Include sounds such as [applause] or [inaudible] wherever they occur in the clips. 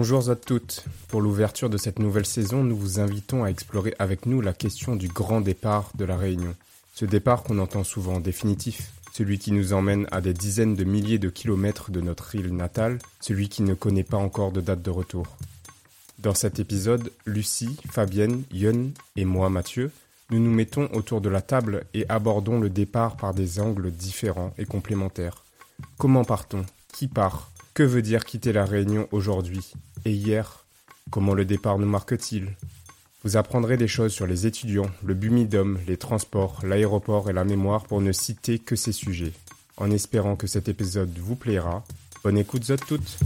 Bonjour à toutes. Pour l'ouverture de cette nouvelle saison, nous vous invitons à explorer avec nous la question du grand départ de la Réunion. Ce départ qu'on entend souvent définitif, celui qui nous emmène à des dizaines de milliers de kilomètres de notre île natale, celui qui ne connaît pas encore de date de retour. Dans cet épisode, Lucie, Fabienne, Yun et moi, Mathieu, nous nous mettons autour de la table et abordons le départ par des angles différents et complémentaires. Comment part-on? Qui part? Que veut dire quitter la Réunion aujourd'hui Et hier? Comment le départ nous marque-t-il? Vous apprendrez des choses sur les étudiants, le bumidum, les transports, l'aéroport et la mémoire pour ne citer que ces sujets. En espérant que cet épisode vous plaira, bonne écoute à toutes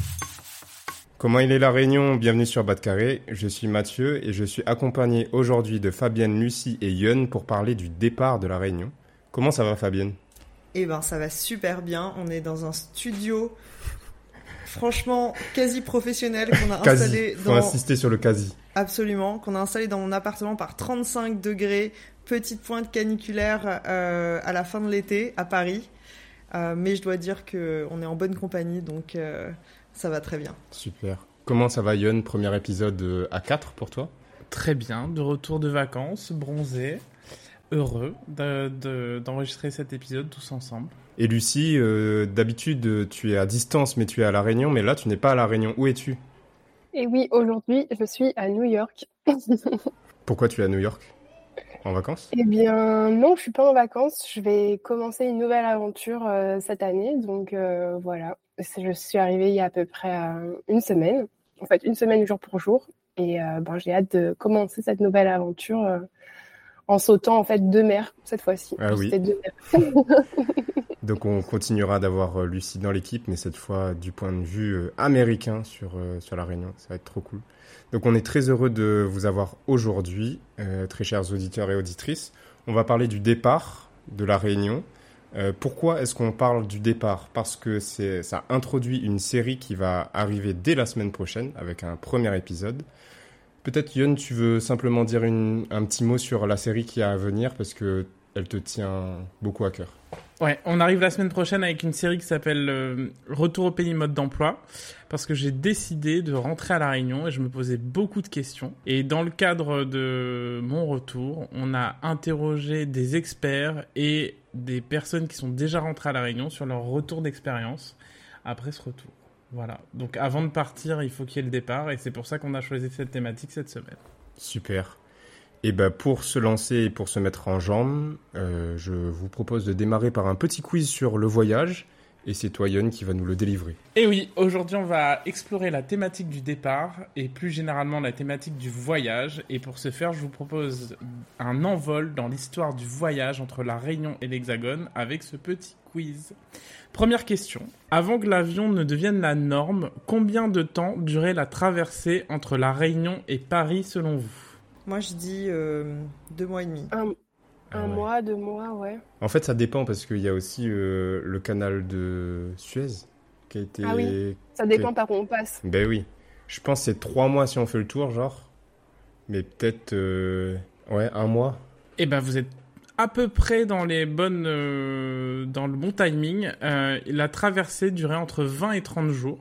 Comment il est la Réunion? Bienvenue sur Bas de Carré. Je suis Mathieu et je suis accompagné aujourd'hui de Fabienne, Lucie et Yun pour parler du départ de la Réunion. Comment ça va Fabienne? Eh ben ça va super bien. On est dans un studio franchement quasi professionnel qu'on a [laughs] Quasi. installé Faut dans insister sur le quasi. absolument qu'on a installé dans mon appartement par 35 degrés, petite pointe caniculaire euh, à la fin de l'été à Paris. Euh, mais je dois dire que on est en bonne compagnie donc euh, ça va très bien. Super. Comment ça va Yun Premier épisode à 4 pour toi? Très bien, de retour de vacances, bronzé, heureux de- de- d'enregistrer cet épisode tous ensemble. Et Lucie, euh, d'habitude tu es à distance mais tu es à La Réunion, mais là tu n'es pas à La Réunion. Où es-tu? Et oui, aujourd'hui, je suis à New York. [laughs] Pourquoi tu es à New York? En vacances? Eh bien, non, je suis pas en vacances. Je vais commencer une nouvelle aventure euh, cette année. Donc euh, voilà, je suis arrivée il y a à peu près euh, une semaine. En fait, une semaine jour pour jour. Et euh, ben, j'ai hâte de commencer cette nouvelle aventure euh, en sautant en fait deux mers cette fois-ci. Ah oui. C'était deux mers. [laughs] Donc on continuera d'avoir euh, Lucie dans l'équipe, mais cette fois du point de vue euh, américain sur, euh, sur la Réunion. Ça va être trop cool. Donc on est très heureux de vous avoir aujourd'hui, euh, très chers auditeurs et auditrices. On va parler du départ de la Réunion. Euh, pourquoi est-ce qu'on parle du départ? Parce que c'est, ça introduit une série qui va arriver dès la semaine prochaine avec un premier épisode. Peut-être Yon, tu veux simplement dire un petit mot sur la série qui a à venir parce que elle te tient beaucoup à cœur. Ouais, on arrive la semaine prochaine avec une série qui s'appelle euh, Retour au pays mode d'emploi parce que j'ai décidé de rentrer à la Réunion et je me posais beaucoup de questions. Et dans le cadre de mon retour, on a interrogé des experts et des personnes qui sont déjà rentrées à la Réunion sur leur retour d'expérience après ce retour. Voilà. Donc avant de partir, il faut qu'il y ait le départ et c'est pour ça qu'on a choisi cette thématique cette semaine. Super. Et ben pour se lancer et pour se mettre en jambes, euh, je vous propose de démarrer par un petit quiz sur le voyage. Et c'est toi, qui va nous le délivrer. Et oui, aujourd'hui on va explorer la thématique du départ et plus généralement la thématique du voyage. Et pour ce faire, je vous propose un envol dans l'histoire du voyage entre la Réunion et l'Hexagone avec ce petit quiz. Première question. Avant que l'avion ne devienne la norme, combien de temps durait la traversée entre la Réunion et Paris selon vous? Moi je dis euh, deux mois et demi. Un, un Ah ouais. mois, deux mois, ouais. En fait, ça dépend parce qu'il y a aussi euh, le canal de Suez qui a été. Ah oui. Ça dépend par où on passe. Ben oui. Je pense que c'est trois mois si on fait le tour, genre. Mais peut-être. euh, Ouais, un mois. Eh ben, vous êtes à peu près dans les bonnes, euh, dans le bon timing. Euh, la traversée durait entre 20 et 30 jours.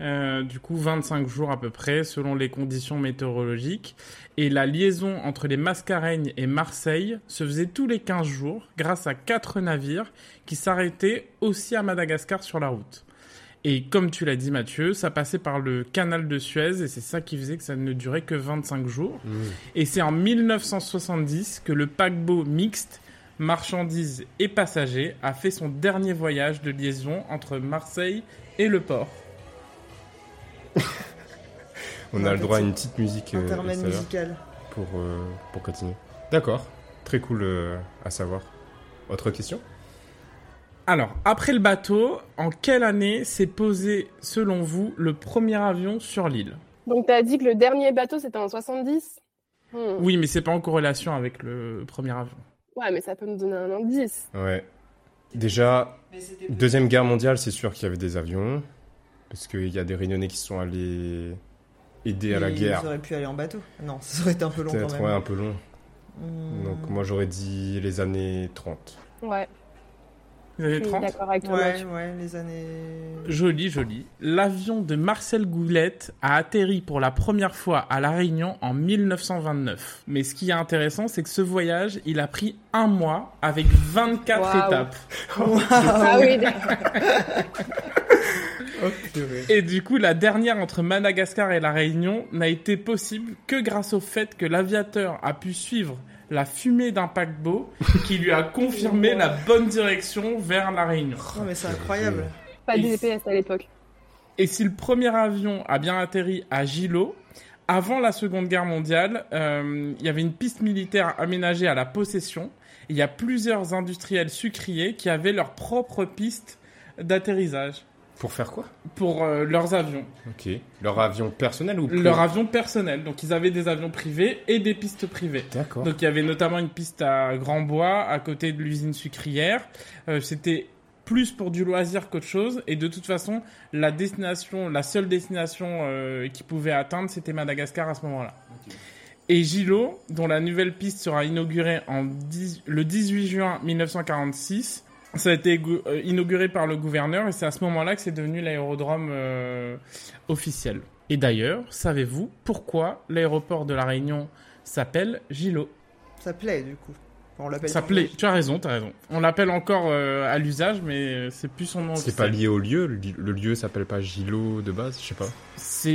Euh, du coup, 25 jours à peu près, selon les conditions météorologiques. Et la liaison entre les Mascareignes et Marseille se faisait tous les 15 jours grâce à quatre navires qui s'arrêtaient aussi à Madagascar sur la route. Et comme tu l'as dit Mathieu, ça passait par le canal de Suez et c'est ça qui faisait que ça ne durait que 25 jours. Et c'est en 1970 que le paquebot mixte, marchandises et passagers, a fait son dernier voyage de liaison entre Marseille et le port. [laughs] On a le droit à une petite musique euh, Intermède extérieure musical. pour, euh, pour continuer. D'accord. Très cool euh, à savoir. Autre question? Alors, après le bateau, en quelle année s'est posé, selon vous, le premier avion sur l'île? Donc, tu as dit que le dernier bateau, c'était en 70 Hmm. Oui, mais c'est pas en corrélation avec le premier avion. Ouais, mais ça peut nous donner un indice. Ouais. Déjà, Deuxième Guerre mondiale, c'est sûr qu'il y avait des avions. Parce qu'il y a des Réunionnais qui sont allés aider à la Ils guerre. auraient pu aller en bateau. Non, [laughs] ça aurait été un peu long quand même. ouais, un peu long. Hmm. Donc moi j'aurais dit les années 30. Ouais, je suis 30 d'accord avec toi. Ouais, ouais, les années. Joli, joli. L'avion de Marcel Goulette a atterri pour la première fois à La Réunion en 1929. Mais ce qui est intéressant, c'est que ce voyage, il a pris un mois avec 24 Waouh. étapes. Ah oui, d'accord. [laughs] [laughs] Et du coup, la dernière entre Madagascar et La Réunion n'a été possible que grâce au fait que l'aviateur a pu suivre la fumée d'un paquebot qui lui a confirmé la bonne direction vers La Réunion. Non, mais c'est incroyable. pas de GPS à l'époque. Et si le premier avion a bien atterri à Gilo, avant la Seconde Guerre mondiale, euh, il y avait une piste militaire aménagée à la possession. Il y a plusieurs industriels sucriers qui avaient leur propre piste d'atterrissage Pour faire quoi? Pour euh, leurs avions. Ok. Leur avion personnel ou Leur avion personnel. Donc ils avaient des avions privés et des pistes privées. D'accord. Donc il y avait notamment une piste à Grand Bois, à côté de l'usine sucrière. Euh, C'était plus pour du loisir qu'autre chose. Et de toute façon, la destination, la seule destination euh, qu'ils pouvaient atteindre, c'était Madagascar à ce moment-là. Et Gilo, dont la nouvelle piste sera inaugurée en 10 le 18 juin 1946, ça a été euh, inauguré par le gouverneur et c'est à ce moment-là que c'est devenu l'aérodrome euh, officiel. Et d'ailleurs, savez-vous pourquoi l'aéroport de la Réunion s'appelle Gilo? Ça plaît, du coup. On l'appelle Ça plaît. Tu as raison, tu as raison. On l'appelle encore euh, à l'usage, mais c'est plus son nom. C'est pas lié au lieu. Le, le lieu s'appelle pas Gilo de base, je sais pas. C'est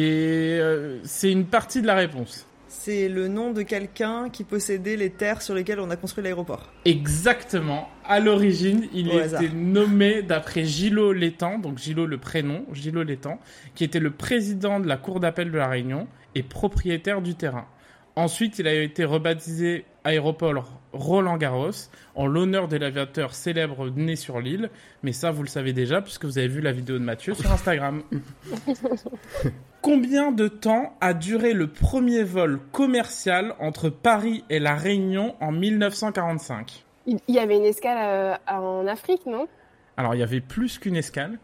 euh, c'est une partie de la réponse. C'est le nom de quelqu'un qui possédait les terres sur lesquelles on a construit l'aéroport. Exactement. À l'origine, il Au était hasard. nommé d'après Gilo Létang, donc Gilo le prénom, Gilo Létang, qui était le président de la cour d'appel de la Réunion et propriétaire du terrain. Ensuite, il a été rebaptisé aéroport Roland Garros en l'honneur de l'aviateur célèbre né sur l'île. Mais ça, vous le savez déjà puisque vous avez vu la vidéo de Mathieu sur Instagram. [laughs] Combien de temps a duré le premier vol commercial entre Paris et la Réunion en 1945 Il il y avait une escale euh, en Afrique, non? Alors, il y avait plus qu'une escale.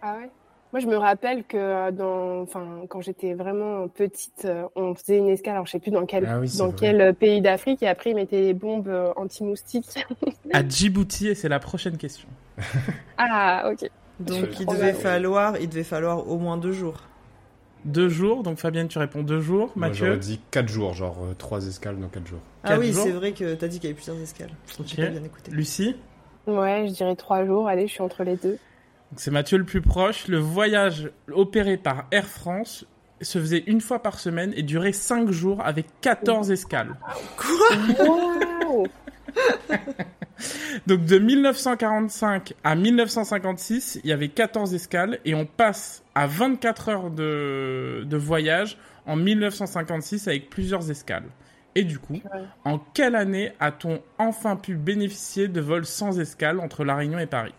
Ah ouais Moi, je me rappelle que euh, dans, enfin, quand j'étais vraiment petite, euh, on faisait une escale, alors je sais plus dans quel, Ah oui, c'est dans vrai. quel euh, pays d'Afrique, et après ils mettaient des bombes anti-moustiques. À Djibouti, et c'est la prochaine question. [laughs] ah, ok. Donc il devait falloir, il devait falloir au moins deux jours. Deux jours, donc Fabienne, tu réponds deux jours. Moi Mathieu j'aurais dit 4 jours, genre 3 escales dans 4 jours. Ah Quatre oui, c'est vrai que t'as dit qu'il y avait plusieurs escales. Ok. J'ai pas bien écouté. Lucie Ouais, je dirais trois jours. Allez, je suis entre les deux. C'est Mathieu le plus proche. Le voyage opéré par Air France se faisait une fois par semaine et durait cinq jours avec 14 escales. Waouh [laughs] Donc de 1945 à 1956, il y avait 14 escales et on passe à 24 heures de, de voyage en 1956 avec plusieurs escales. Et du coup, Ouais. en quelle année a-t-on enfin pu bénéficier de vols sans escale entre La Réunion et Paris?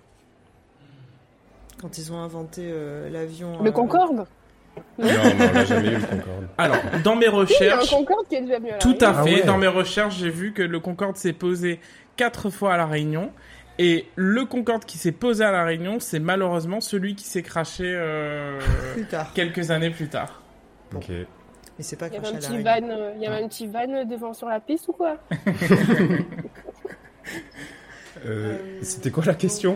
Quand ils ont inventé euh, l'avion. Le euh, Concorde Non, mais on l'a jamais eu le Concorde. [laughs] Alors, dans mes Il y a un recherches, Concorde qui est déjà mieux à Tout à Ah fait. ouais. Dans mes recherches, j'ai vu que le Concorde s'est posé quatre fois à la Réunion. Et le Concorde qui s'est posé à la Réunion, c'est malheureusement celui qui s'est craché euh, [laughs] Plus tard. quelques années plus tard. Ok. Mais c'est pas Il y avait un petit van, euh, il y avait un petit van devant sur la piste ou quoi? [laughs] Euh, C'était quoi la question?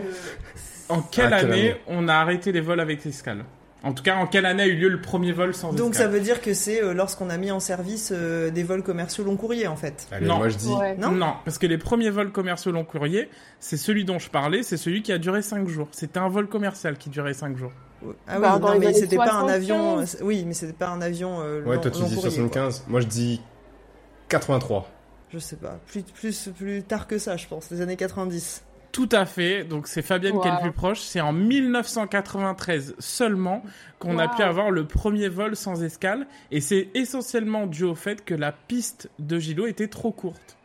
En quelle, Ah, quelle année, année on a arrêté les vols avec escale En tout cas, en quelle année a eu lieu le premier vol sans Donc ça veut dire que c'est euh, lorsqu'on a mis en service euh, des vols commerciaux long courrier en fait. Allez, Non. moi je dis. Ouais. Non? Parce que les premiers vols commerciaux long courrier, c'est celui dont je parlais, c'est celui qui a duré 5 jours. C'était un vol commercial qui durait 5 jours. Ah oui, Bah, dans non, mais c'était pas un 75. avion. euh, Oui, mais c'était pas un avion euh, Ouais, long, toi tu dis courrier, 75. Moi je dis 83. quoi. Je sais pas. Plus, plus, plus tard que ça, je pense. Les années 90. Tout à fait. Donc c'est Fabienne qui est le plus proche. C'est en 1993 seulement qu'on a pu avoir le premier vol sans escale. Et c'est essentiellement dû au fait que la piste de Gilo était trop courte.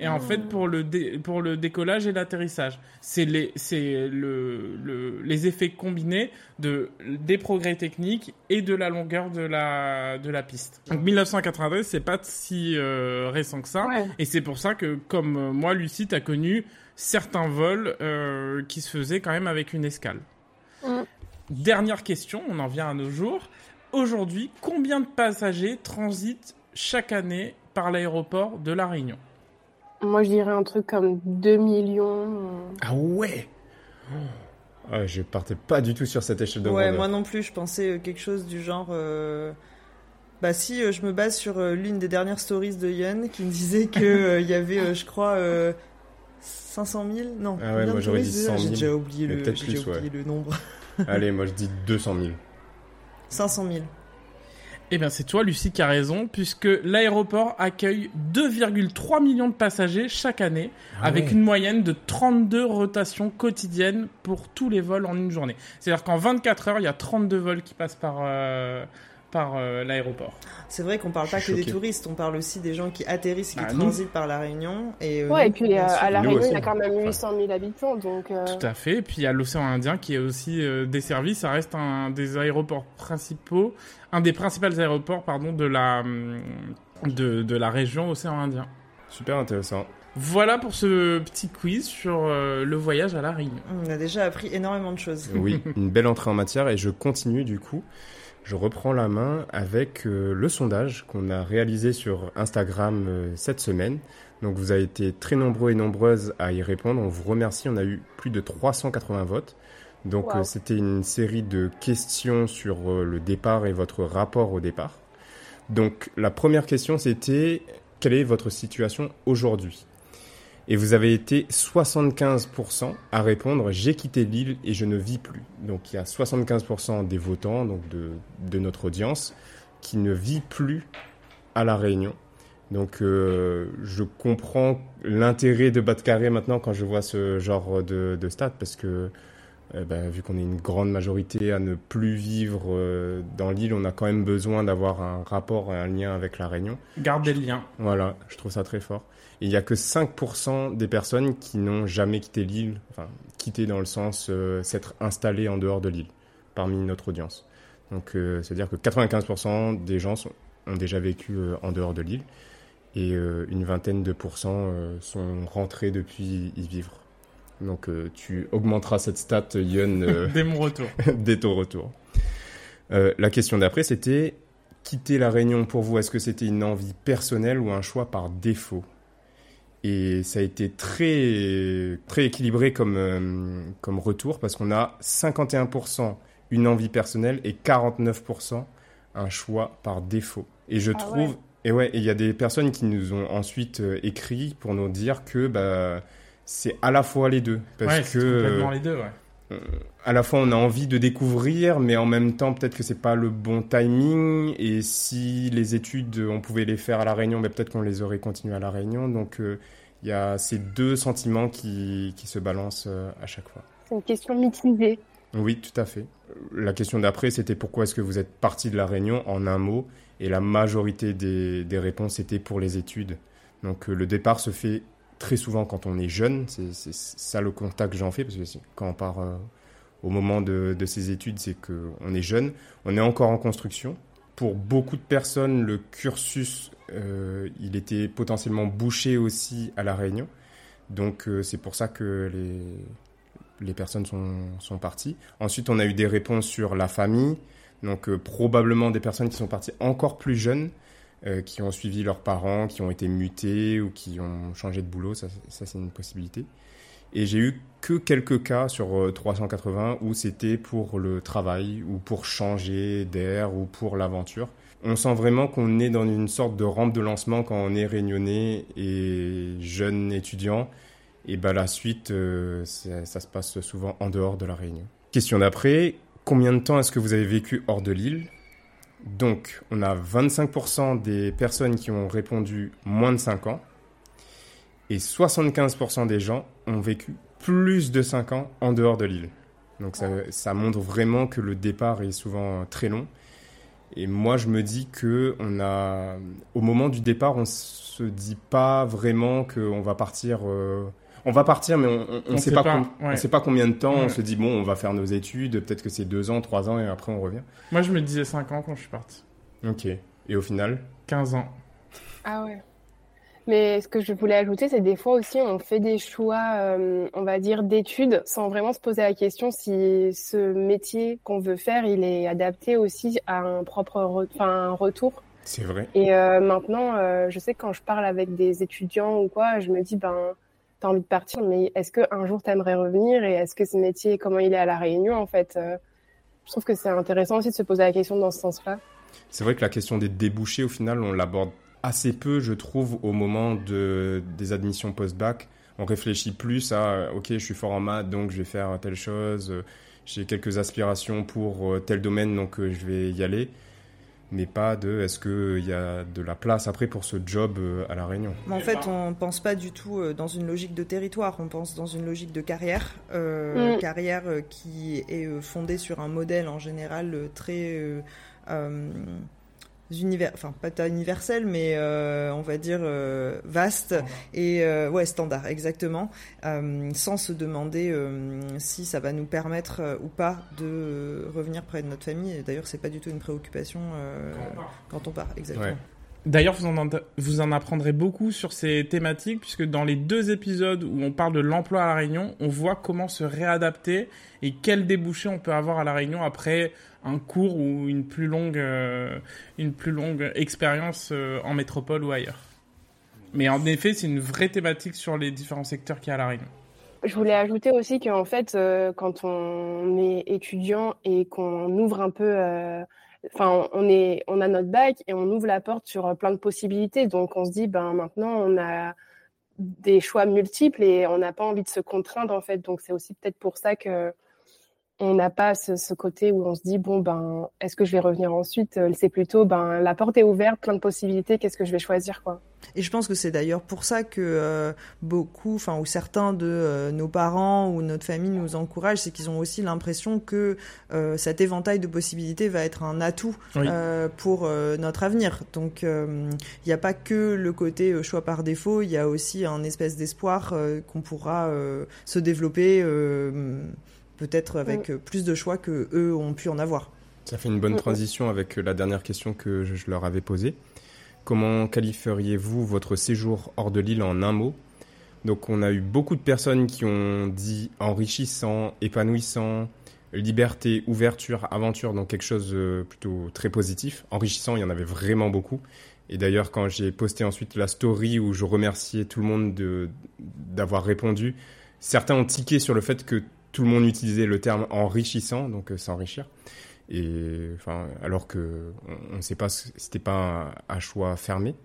Et en fait pour le pour le décollage et l'atterrissage. C'est les c'est le, le, les effets combinés de des progrès techniques et de la longueur de la de la piste. Donc 1993, c'est pas si euh, récent que ça Ouais. et c'est pour ça que comme euh, moi Lucie t'as connu certains vols euh, qui se faisaient quand même avec une escale. Mm. Dernière question, on en vient à nos jours. Aujourd'hui, combien de passagers transitent chaque année par l'aéroport de La Réunion? Moi, je dirais un truc comme 2 millions. Ah ouais Ah, Je partais pas du tout sur cette échelle de Ouais, grandeur. moi non plus, je pensais euh, quelque chose du genre. euh, Bah si, euh, je me base sur euh, l'une des dernières stories de Yann qui me disait que [laughs] euh, il y avait, je crois, euh, 500 000 Non. Ah ouais, moi j'aurais dit déjà 100 000, J'ai déjà oublié le, plus, oublié le nombre. Allez, moi je dis 200 000. 500 000. Eh bien, c'est toi, Lucie, qui a raison, puisque l'aéroport accueille 2,3 millions de passagers chaque année, Ah avec ouais. une moyenne de 32 rotations quotidiennes pour tous les vols en une journée. C'est-à-dire qu'en 24 heures, il y a 32 vols qui passent par, euh, par euh, l'aéroport. C'est vrai qu'on parle pas que des touristes, on parle aussi des gens qui atterrissent et qui Bah, transitent par la Réunion. Et, euh, Ouais, nous, et puis euh, à La Réunion, il y a quand même Enfin. 800 000 habitants, donc. euh, Tout à fait. Et puis il y a l'océan Indien qui est aussi euh, desservi. Ça reste un des aéroports principaux, un des principaux aéroports, pardon, de la hum, de, de la région océan Indien. Super intéressant. Voilà pour ce petit quiz sur euh, le voyage à la Réunion. On a déjà appris énormément de choses. Oui, [laughs] une belle entrée en matière et je continue du coup. Je reprends la main avec euh, le sondage qu'on a réalisé sur Instagram euh, cette semaine. Donc vous avez été très nombreux et nombreuses à y répondre. On vous remercie. On a eu plus de 380 votes. Donc Wow. euh, c'était une série de questions sur le départ et votre rapport au départ. Donc la première question c'était quelle est votre situation aujourd'hui? Et vous avez été 75% à répondre j'ai quitté l'île et je ne vis plus. Donc il y a 75% des votants, donc de, de notre audience, qui ne vit plus à la Réunion. Donc euh, je comprends l'intérêt de Bas Carré maintenant quand je vois ce genre de, de stats parce que euh, ben, vu qu'on est une grande majorité à ne plus vivre euh, dans l'île, on a quand même besoin d'avoir un rapport, un lien avec la Réunion. Gardez le lien. Voilà, je trouve ça très fort. Et il y a que 5% des personnes qui n'ont jamais quitté l'île, enfin quitté dans le sens euh, s'être installées en dehors de l'île, parmi notre audience. Donc euh, c'est-à-dire que 95% des gens sont- ont déjà vécu en dehors de l'île et une vingtaine de pourcents sont rentrés depuis y vivre. Donc euh, tu augmenteras cette stat, Yun, euh, [laughs] Dès mon retour. [laughs] dès ton retour. Euh, la question d'après, c'était quitter la Réunion pour vous, est-ce que c'était une envie personnelle ou un choix par défaut? Et ça a été très, très équilibré comme, euh, comme retour parce qu'on a 51% une envie personnelle et 49% un choix par défaut. Et je Ah trouve, ouais. et ouais, et il y a des personnes qui nous ont ensuite euh, écrit pour nous dire que bah, c'est à la fois les deux. Parce ouais, que c'est complètement les deux, ouais. à la fois on a envie de découvrir, mais en même temps peut-être que c'est pas le bon timing. Et si les études on pouvait les faire à la Réunion, ben, peut-être qu'on les aurait continuées à la Réunion. Donc euh, il y a ces deux sentiments qui, qui se balancent euh, à chaque fois. C'est une question mitigée. Oui, tout à fait. La question d'après, c'était pourquoi est-ce que vous êtes parti de la Réunion en un mot Et la majorité des, des réponses étaient pour les études. Donc euh, le départ se fait très souvent quand on est jeune. C'est ça le contact que j'en fais, parce que quand on part euh, au moment de, de ses études, c'est qu'on est jeune. On est encore en construction. Pour beaucoup de personnes, le cursus, euh, il était potentiellement bouché aussi à la Réunion. Donc euh, c'est pour ça que les, les personnes sont, sont parties. Ensuite, on a eu des réponses sur la famille. Donc, probablement des personnes qui sont parties encore plus jeunes, euh, qui ont suivi leurs parents, qui ont été mutés ou qui ont changé de boulot. Ça, c'est une possibilité. Et j'ai eu que quelques cas sur euh, 380 où c'était pour le travail ou pour changer d'air ou pour l'aventure. On sent vraiment qu'on est dans une sorte de rampe de lancement quand on est réunionnais et jeune étudiant. Et bah la suite, euh, ça se passe souvent en dehors de la Réunion. Question d'après, combien de temps est-ce que vous avez vécu hors de l'île? Donc, on a 25% des personnes qui ont répondu moins de 5 ans. Et 75% des gens ont vécu plus de 5 ans en dehors de l'île. Donc ça, montre vraiment que le départ est souvent très long. Et moi, je me dis que on a, au moment du départ, on se dit pas vraiment qu'on va partir. euh, on va partir, mais on ne sait, sait pas, pas, com- on ouais. sait pas combien de temps. On se dit bon, on va faire nos études. Peut-être que c'est deux ans, trois ans, et après on revient. Moi, je me disais 5 ans quand je suis parti. Ok. Et au final, 15 ans. Ah ouais. Mais ce que je voulais ajouter, c'est des fois aussi, on fait des choix, euh, on va dire, d'études, sans vraiment se poser la question si ce métier qu'on veut faire, il est adapté aussi à un propre re- un retour. c'est vrai. Et euh, maintenant, euh, je sais que quand je parle avec des étudiants ou quoi, je me dis, ben, t'as envie de partir, mais est-ce qu'un jour t'aimerais revenir et est-ce que ce métier, comment il est à La Réunion, en fait euh, Je trouve que c'est intéressant aussi de se poser la question dans ce sens-là. C'est vrai que la question des débouchés, au final, on l'aborde assez peu, je trouve, au moment de, des admissions post-bac. On réfléchit plus à, euh, ok, je suis fort en maths, donc je vais faire telle chose, euh, j'ai quelques aspirations pour tel domaine, donc je vais y aller. Mais pas de, est-ce qu'il y a de la place après pour ce job euh, à La Réunion? En fait, on pense pas du tout euh, dans une logique de territoire, on pense dans une logique de carrière. Euh, Mm. Carrière qui est fondée sur un modèle en général très. euh, euh, univers, enfin pas universel, mais euh, on va dire euh, vaste et euh, ouais standard exactement, euh, sans se demander euh, si ça va nous permettre euh, ou pas de revenir près de notre famille. D'ailleurs, c'est pas du tout une préoccupation euh, quand on part, exactement. Ouais. D'ailleurs, vous en, apprendrez beaucoup sur ces thématiques, puisque dans les deux épisodes où on parle de l'emploi à La Réunion, on voit comment se réadapter et quels débouchés on peut avoir à La Réunion après un cours ou une plus longue, euh, une plus longue expérience euh, en métropole ou ailleurs. Mais en effet, c'est une vraie thématique sur les différents secteurs qu'il y a à La Réunion. Je voulais ajouter aussi qu'en fait, euh, quand on est étudiant et qu'on ouvre un peu, enfin, on est, on a notre bac et on ouvre la porte sur euh, plein de possibilités. Donc, on se dit, ben maintenant, on a des choix multiples et on n'a pas envie de se contraindre en fait. Donc, c'est aussi peut-être pour ça que on n'a pas ce, ce côté où on se dit bon ben est-ce que je vais revenir ensuite? Euh, C'est plutôt ben la porte est ouverte, plein de possibilités. Qu'est-ce que je vais choisir quoi Et je pense que c'est d'ailleurs pour ça que euh, beaucoup, enfin ou certains de euh, nos parents ou notre famille nous encouragent, c'est qu'ils ont aussi l'impression que euh, cet éventail de possibilités va être un atout Oui. euh, pour euh, notre avenir. Donc euh, il n'y a pas que le côté euh, choix par défaut, il y a aussi un espèce d'espoir euh, qu'on pourra euh, se développer euh, peut-être avec euh, plus de choix que eux ont pu en avoir. Ça fait une bonne Mm, mm. transition avec euh, la dernière question que je leur avais posée. Comment qualifieriez-vous votre séjour hors de l'île en un mot? Donc on a eu beaucoup de personnes qui ont dit enrichissant, épanouissant, liberté, ouverture, aventure, donc quelque chose euh, plutôt très positif. Enrichissant, il y en avait vraiment beaucoup. Et d'ailleurs, quand j'ai posté ensuite la story où je remerciais tout le monde de- d'avoir répondu, certains ont tiqué sur le fait que tout le monde utilisait le terme enrichissant, donc euh, s'enrichir. Et enfin, alors que on ne sait pas, c'était pas un, choix fermé.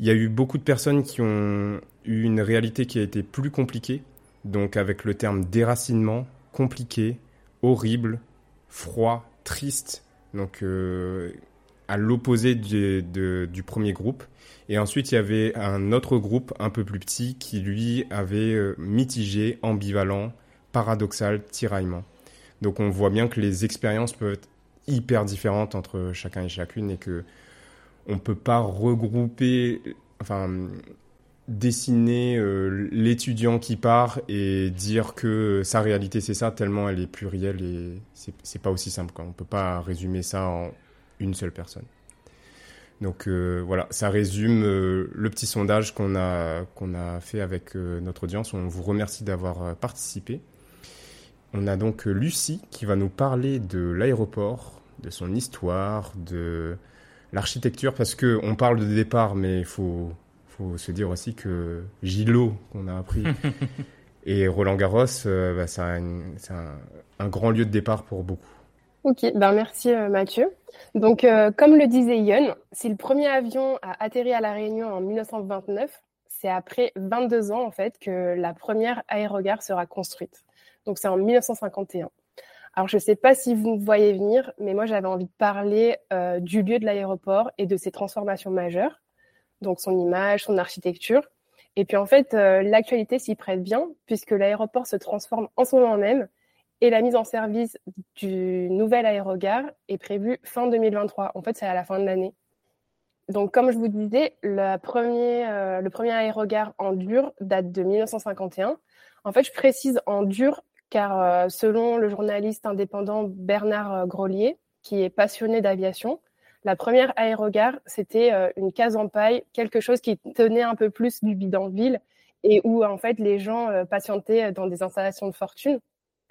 Il y a eu beaucoup de personnes qui ont eu une réalité qui a été plus compliquée, donc avec le terme déracinement, compliqué, horrible, froid, triste, donc euh, à l'opposé du premier groupe. Et ensuite, il y avait un autre groupe un peu plus petit qui, lui, avait euh, mitigé, ambivalent, paradoxal, tiraillement. Donc on voit bien que les expériences peuvent être hyper différentes entre chacun et chacune et que on peut pas regrouper, enfin dessiner euh, l'étudiant qui part et dire que sa réalité c'est ça tellement elle est plurielle et c'est pas aussi simple quoi. On peut pas résumer ça en une seule personne. Donc euh, voilà, ça résume euh, le petit sondage qu'on a a fait avec notre audience. On vous remercie d'avoir participé. On a donc euh, Lucie qui va nous parler de l'aéroport, de son histoire, de l'architecture, parce que on parle de départ, mais il faut, faut se dire aussi que Gilo, qu'on a appris, [laughs] et Roland Garros, euh, bah, ça a une- c'est un, un grand lieu de départ pour beaucoup. Ok, ben merci euh, Mathieu. Donc, euh, comme le disait Yon, si le premier avion a atterri à La Réunion en 1929, c'est après 22 ans en fait que la première aérogare sera construite. Donc, c'est en 1951. Alors, je ne sais pas si vous me voyez venir, mais moi, j'avais envie de parler euh, du lieu de l'aéroport et de ses transformations majeures, donc son image, son architecture. Et puis, en fait, euh, l'actualité s'y prête bien, puisque l'aéroport se transforme en ce moment même Et la mise en service du nouvel aérogare est prévue fin 2023. En fait, c'est à la fin de l'année. Donc, comme je vous disais, le premier, euh, le premier aérogare en dur date de 1951. En fait, je précise en dur car euh, selon le journaliste indépendant Bernard euh, Grolier, qui est passionné d'aviation, la première aérogare, c'était une case en paille, quelque chose qui tenait un peu plus du bidonville et où en fait les gens patientaient dans des installations de fortune.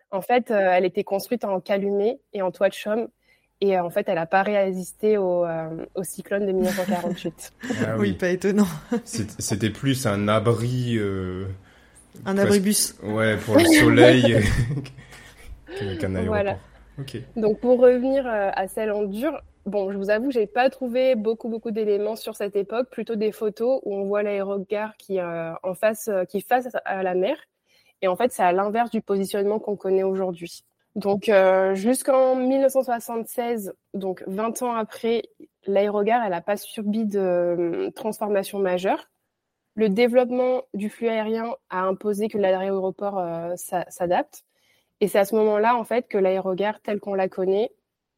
En fait, elle était construite en calumet et en toit de chaume et en fait, elle n'a pas résisté au, au, cyclone de [laughs] 1948. Ah oui. pas étonnant. C'était plus un abri. Euh, un abribus. Ouais, pour le soleil [laughs] qu'un aéroport. Voilà. Donc pour revenir à celle en dur, bon, je vous avoue, j'ai pas trouvé beaucoup beaucoup d'éléments sur cette époque, plutôt des photos où on voit l'aérogare qui en face, qui face à la mer. Et en fait, c'est à l'inverse du positionnement qu'on connaît aujourd'hui. Donc euh, jusqu'en 1976, donc 20 ans après, l'aérogare, elle n'a pas subi de euh, transformation majeure. Le développement du flux aérien a imposé que l'aéroport euh, s'adapte. Et c'est à ce moment-là, en fait, que l'aérogare, telle qu'on la connaît,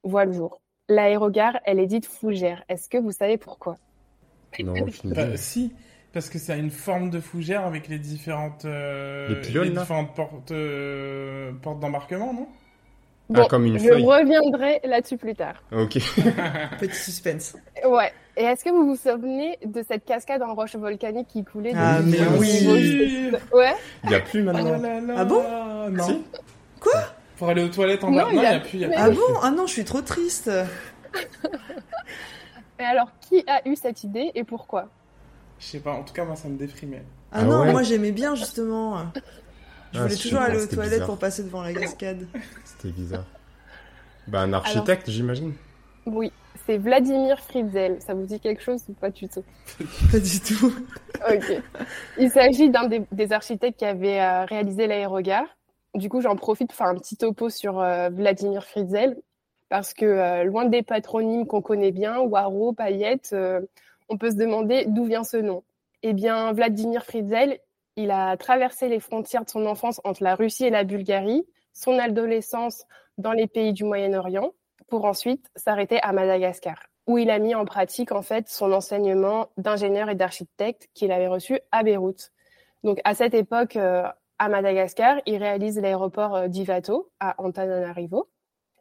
voit le jour. L'aérogare, elle est dite fougère. Est-ce que vous savez pourquoi? Non, bah, Si, parce que ça a une forme de fougère avec les différentes, les pylônes, les différentes portes, portes d'embarquement, non? Bon, ah, comme une je reviendrai là-dessus plus tard. Ok. [laughs] Petit suspense. Ouais. Et est-ce que vous vous souvenez de cette cascade en roche volcanique qui coulait Ah, mais oui Ouais. Il n'y a plus maintenant. Ah, bon? Non. Quoi? Pour aller aux toilettes en bas Non, il n'y a... plus. Y a ah bon? Ah non, je suis trop triste. [laughs] Et alors, qui a eu cette idée et pourquoi? Je sais pas, en tout cas, moi, ça me déprimait. Ah, non, moi, j'aimais bien, justement. Je voulais toujours aller aux toilettes pour passer devant la cascade. C'était bizarre. Bah, un architecte, j'imagine. Oui, c'est Vladimir Fritzel. Ça vous dit quelque chose ou pas du tout? [laughs] Pas du tout. ok. Il s'agit d'un des, architectes qui avait euh, réalisé l'aérogare. Du coup, j'en profite pour faire un petit topo sur euh, Vladimir Fritzel. Parce que euh, loin des patronymes qu'on connaît bien, Waro, Payette, on peut se demander d'où vient ce nom. Eh bien, Vladimir Fritzel, il a traversé les frontières de son enfance entre la Russie et la Bulgarie, son adolescence dans les pays du Moyen-Orient, pour ensuite s'arrêter à Madagascar, où il a mis en pratique en fait son enseignement d'ingénieur et d'architecte qu'il avait reçu à Beyrouth. Donc à cette époque, euh, à Madagascar, il réalise l'aéroport euh, d'Ivato à Antananarivo.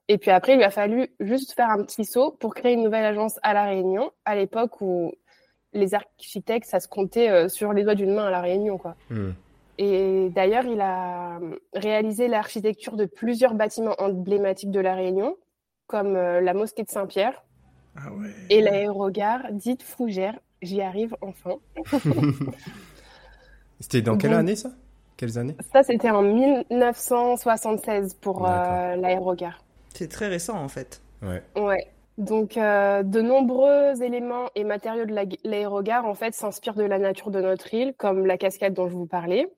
Et puis après, il lui a fallu juste faire un petit saut pour créer une nouvelle agence à La Réunion, à l'époque où les architectes, ça se comptait euh, sur les doigts d'une main à La Réunion, quoi. Hmm. Et d'ailleurs, il a réalisé l'architecture de plusieurs bâtiments emblématiques de La Réunion, comme euh, la mosquée de Saint-Pierre ah ouais. et l'aérogare dite Fougère. J'y arrive enfin. [laughs] c'était dans quelle année ça? Quelles années? Ça, c'était en 1976 pour euh, l'aérogare. C'est très récent en fait. Ouais. Ouais. Donc, euh, de nombreux éléments et matériaux de l'aérogare, en fait, s'inspirent de la nature de notre île, comme la cascade dont je vous parlais,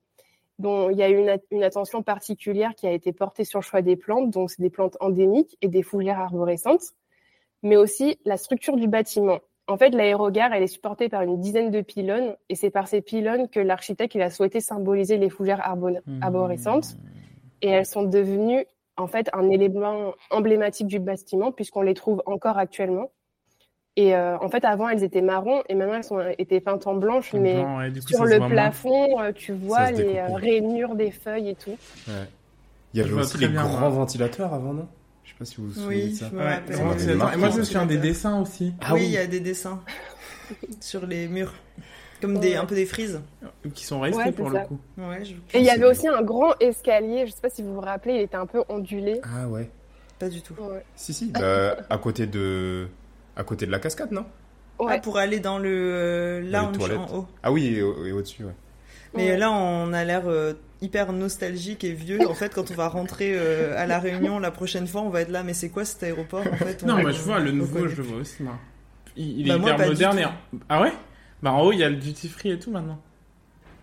dont il y a eu une, attention particulière qui a été portée sur le choix des plantes, donc c'est des plantes endémiques et des fougères arborescentes, mais aussi la structure du bâtiment. En fait, l'aérogare, elle est supportée par une dizaine de pylônes, et c'est par ces pylônes que l'architecte il a souhaité symboliser les fougères mmh. arborescentes, et elles sont devenues en fait un élément emblématique du bâtiment puisqu'on les trouve encore actuellement. Et euh, en fait, avant, elles étaient marron et maintenant, elles sont étaient peintes en blanche, mais sur le plafond, euh, tu vois les euh, rainures des feuilles et tout. Ouais. Il y avait aussi les grands ventilateurs avant, non? Je sais pas si vous vous souvenez oui, de ça. Ouais, et moi, je me souviens des dessins aussi. Ah oui, il y a des dessins [laughs] sur les murs. Comme des, un peu des frises. Qui sont restés pour le coup. Et il y avait aussi un grand escalier, je sais pas si vous vous rappelez, il était un peu ondulé. Ah ouais. Pas du tout. Si, si, bah, à, côté de... à côté de la cascade, non? Ouais. Ah, pour aller dans le lounge en haut. Ah oui, et, au-dessus, ouais. Mais là, on a l'air euh, hyper nostalgique et vieux. En fait, quand on va rentrer euh, à La Réunion la prochaine fois, on va être là, mais c'est quoi cet aéroport en fait, Non, moi je vois le nouveau, je le vois aussi, moi. Il, est bah, hyper moderne. Ah ouais? Bah en haut, il y a le duty free et tout maintenant.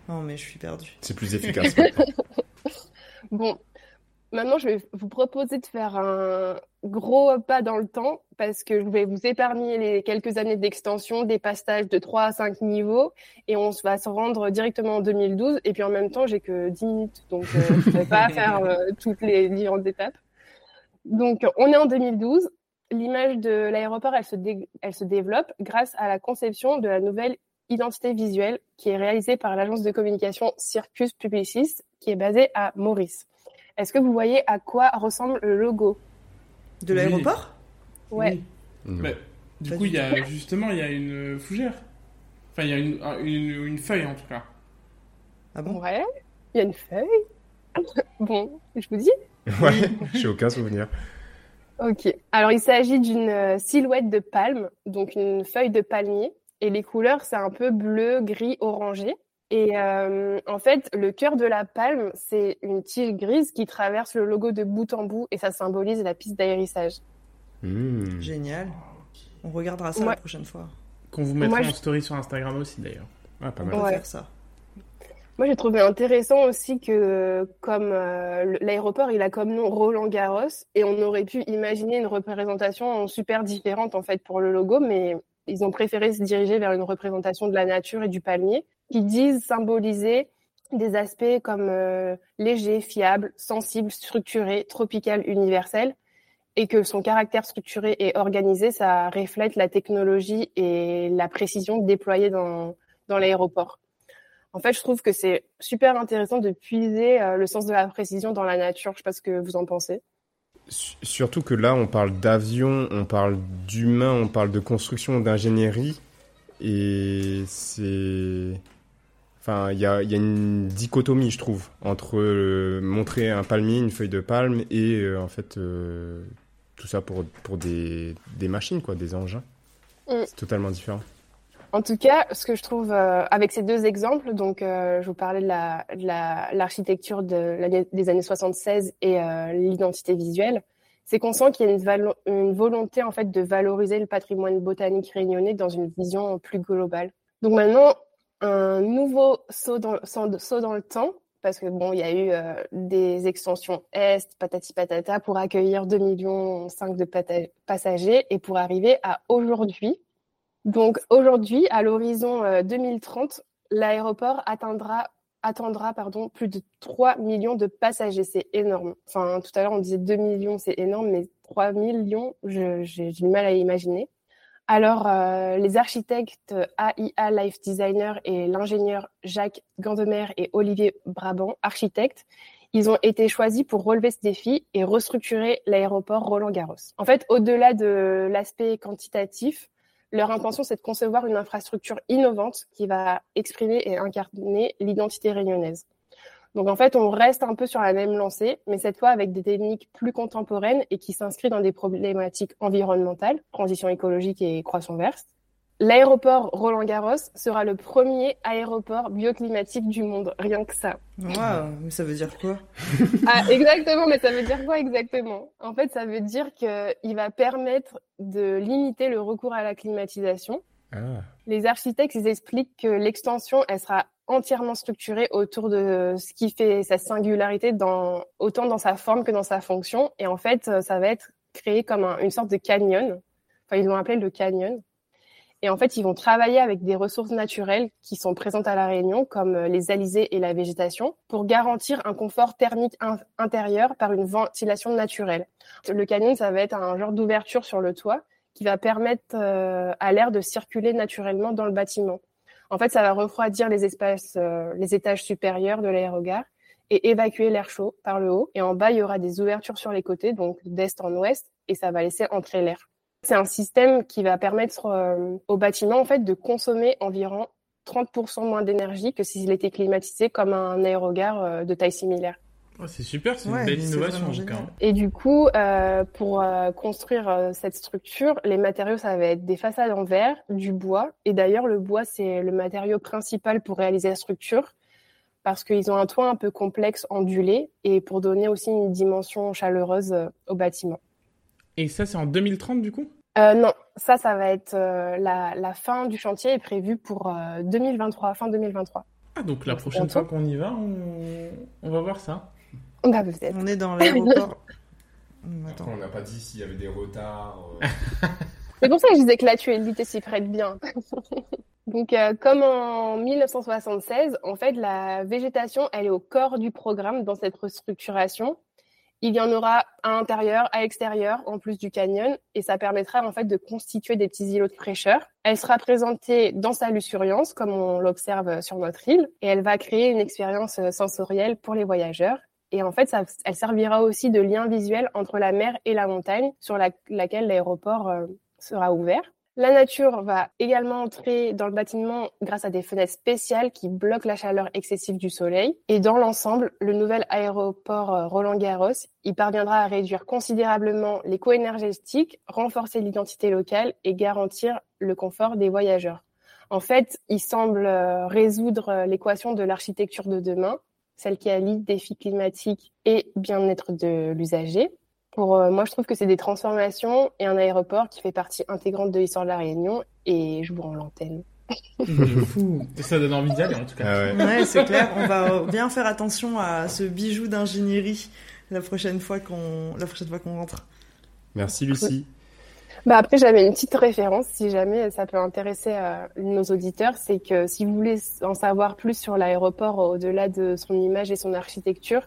Non, mais je suis perdue. C'est plus efficace. [laughs] bon, Maintenant, je vais vous proposer de faire un gros pas dans le temps parce que je vais vous épargner les quelques années d'extension, des passages de 3 à 5 niveaux et on va se rendre directement en 2012. Et puis en même temps, j'ai que 10 minutes, donc euh, je ne vais pas [laughs] faire euh, toutes les différentes étapes. Donc on est en 2012. L'image de l'aéroport, elle, se elle se développe grâce à la conception de la nouvelle identité visuelle qui est réalisée par l'agence de communication Circus Publicis qui est basée à Maurice. Est-ce que vous voyez à quoi ressemble le logo De l'aéroport? Ouais. du coup, il y a justement il y a une fougère. Enfin, il y a une, une, feuille en tout cas. Ah bon? Ouais, il y a une feuille. [laughs] bon, je vous dis Ouais, [laughs] j'ai aucun souvenir. Ok. Alors, il s'agit d'une euh, silhouette de palme, donc une feuille de palmier. Et les couleurs, c'est un peu bleu, gris, orangé. Et euh, en fait, le cœur de la palme, c'est une tige grise qui traverse le logo de bout en bout et ça symbolise la piste d'aérissage. Hmm. Génial. On regardera ça la prochaine fois. Qu'on vous mettra en story sur Instagram aussi d'ailleurs. Ah, pas mal. On va faire ça. Moi, j'ai trouvé intéressant aussi que, comme euh, l'aéroport, il a comme nom Roland Garros, et on aurait pu imaginer une représentation super différente en fait pour le logo, mais ils ont préféré se diriger vers une représentation de la nature et du palmier qui disent symboliser des aspects comme euh, léger, fiable, sensible, structuré, tropical, universel, et que son caractère structuré et organisé, ça reflète la technologie et la précision déployée dans, dans l'aéroport. En fait, je trouve que c'est super intéressant de puiser euh, le sens de la précision dans la nature. Je sais pas ce que vous en pensez. Surtout que là, on parle d'avion, on parle d'humain, on parle de construction, d'ingénierie. Et c'est Enfin, il y a, une dichotomie, je trouve, entre euh, montrer un palmier, une feuille de palme, et euh, en fait euh, tout ça pour, pour des, des, machines, quoi, des engins. Mm. C'est totalement différent. En tout cas, ce que je trouve avec ces deux exemples, donc je vous parlais de l'architecture la, de, des années 76 et l'identité visuelle, c'est qu'on sent qu'il y a une, une, volonté en fait de valoriser le patrimoine botanique réunionnais dans une vision plus globale. Donc maintenant, un nouveau saut dans, saut dans le temps, parce que bon, il y a eu euh, des extensions Est, patati patata, pour accueillir 2,5 millions de passagers et pour arriver à aujourd'hui. Donc aujourd'hui, à l'horizon 2030, euh, l'aéroport atteindra attendra pardon, plus de 3 millions de passagers. C'est énorme. Enfin, tout à l'heure, on disait 2 millions, c'est énorme, mais 3 millions, j'ai du mal à imaginer. Alors, euh, les architectes AIA Life Designer et l'ingénieur Jacques Gandemer et Olivier Brabant, architectes, ils ont été choisis pour relever ce défi et restructurer l'aéroport Roland-Garros. En fait, au-delà de l'aspect quantitatif, leur intention, c'est de concevoir une infrastructure innovante qui va exprimer et incarner l'identité réunionnaise. Donc en fait, on reste un peu sur la même lancée, mais cette fois avec des techniques plus contemporaines et qui s'inscrivent dans des problématiques environnementales, transition écologique et croissance verte. L'aéroport Roland-Garros sera le premier aéroport bioclimatique du monde, rien que ça. Waouh, mais ça veut dire quoi? Ah, exactement, mais ça veut dire quoi exactement? En fait, ça veut dire qu'il va permettre de limiter le recours à la climatisation. Ah. Les architectes, ils expliquent que l'extension, elle sera entièrement structuré autour de ce qui fait sa singularité dans, autant dans sa forme que dans sa fonction. Et en fait, ça va être créé comme une sorte de canyon. Enfin, ils l'ont appelé le canyon. Et en fait, ils vont travailler avec des ressources naturelles qui sont présentes à La Réunion, comme euh, les alizés et la végétation, pour garantir un confort thermique intérieur par une ventilation naturelle. Le canyon, ça va être un genre d'ouverture sur le toit qui va permettre euh, à l'air de circuler naturellement dans le bâtiment. En fait, ça va refroidir les espaces, euh, les étages supérieurs de l'aérogare et évacuer l'air chaud par le haut. Et en bas, il y aura des ouvertures sur les côtés, donc d'est en ouest, et ça va laisser entrer l'air. C'est un système qui va permettre euh, au bâtiment en fait de consommer environ 30% moins d'énergie que s'il était climatisé comme un aérogare euh, de taille similaire. Oh, c'est super, c'est une belle innovation en tout Et du coup, euh, pour euh, construire euh, cette structure, les matériaux, ça va être des façades en verre, du bois. Et d'ailleurs, le bois, c'est le matériau principal pour réaliser la structure parce qu'ils ont un toit un peu complexe, ondulé, et pour donner aussi une dimension chaleureuse au bâtiment. Et ça, c'est en 2030 du coup? Non, ça, ça va être la, la, fin du chantier est prévue pour 2023, fin 2023. Ah, donc la prochaine fois qu'on y va, on, on va voir ça. Bah, peut-être. On est dans [laughs] l'aéroport. Attends, Attends. on n'a pas dit s'il y avait des retards. [laughs] C'est pour ça que je disais que l'actualité s'y prête bien. [laughs] Donc, euh, comme en 1976, en fait, la végétation, elle est au corps du programme dans cette restructuration. Il y en aura à l'intérieur, à l'extérieur, en plus du canyon, et ça permettra en fait de constituer des petits îlots de fraîcheur. Elle sera présentée dans sa luxuriance, comme on l'observe sur notre île, et elle va créer une expérience euh, sensorielle pour les voyageurs. Et en fait, elle servira aussi de lien visuel entre la mer et la montagne, sur la- laquelle l'aéroport euh, sera ouvert. La nature va également entrer dans le bâtiment grâce à des fenêtres spéciales qui bloquent la chaleur excessive du soleil. Et dans l'ensemble, le nouvel aéroport euh, Roland-Garros, il parviendra à réduire considérablement les coûts énergétiques, renforcer l'identité locale et garantir le confort des voyageurs. En fait, il semble euh, résoudre euh, l'équation de l'architecture de demain, celle qui allie défis climatiques et bien-être de l'usager. Pour euh, moi, je trouve que c'est des transformations et un aéroport qui fait partie intégrante de l'histoire de la Réunion et je vous rends l'antenne. [laughs] Ça donne envie d'y aller en tout cas. Ah ouais. Ouais, c'est clair. On va bien faire attention à ce bijou d'ingénierie la prochaine fois qu'on la prochaine fois qu'on rentre. Merci Lucie. Bah après, j'avais une petite référence, si jamais ça peut intéresser euh, nos auditeurs, c'est que si vous voulez en savoir plus sur l'aéroport au-delà de son image et son architecture,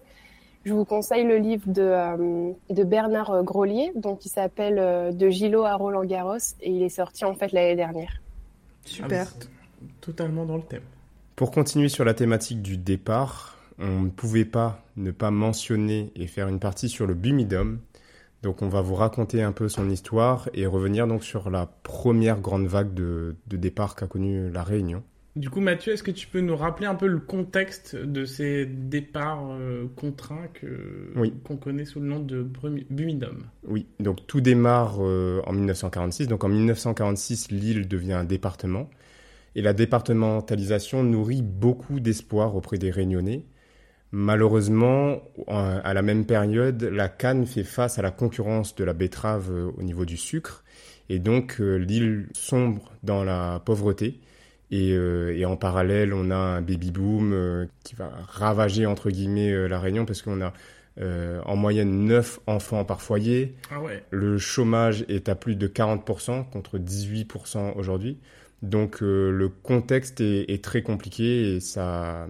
je vous conseille le livre de, euh, de Bernard Grolier, donc qui s'appelle euh, De Gillot à Roland-Garros, et il est sorti en fait l'année dernière. Super. Ah, totalement dans le thème. Pour continuer sur la thématique du départ, on ne pouvait pas ne pas mentionner et faire une partie sur le Bumidum. Donc on va vous raconter un peu son histoire et revenir donc sur la première grande vague de, de départ qu'a connue la Réunion. Du coup, Mathieu, est-ce que tu peux nous rappeler un peu le contexte de ces départs euh, contraints que Oui. qu'on connaît sous le nom de Bumidum? Oui, donc tout démarre euh, en 1946. Donc en 1946, l'île devient un département. Et la départementalisation nourrit beaucoup d'espoir auprès des Réunionnais. Malheureusement, en- à la même période, la canne fait face à la concurrence de la betterave euh, au niveau du sucre. Et donc l'île sombre dans la pauvreté. Et, euh, et en parallèle, on a un baby-boom euh, qui va ravager, entre guillemets, euh, la Réunion parce qu'on a en moyenne 9 enfants par foyer. Ah ouais. Le chômage est à plus de 40% contre 18% aujourd'hui. Donc le contexte est, est très compliqué et ça...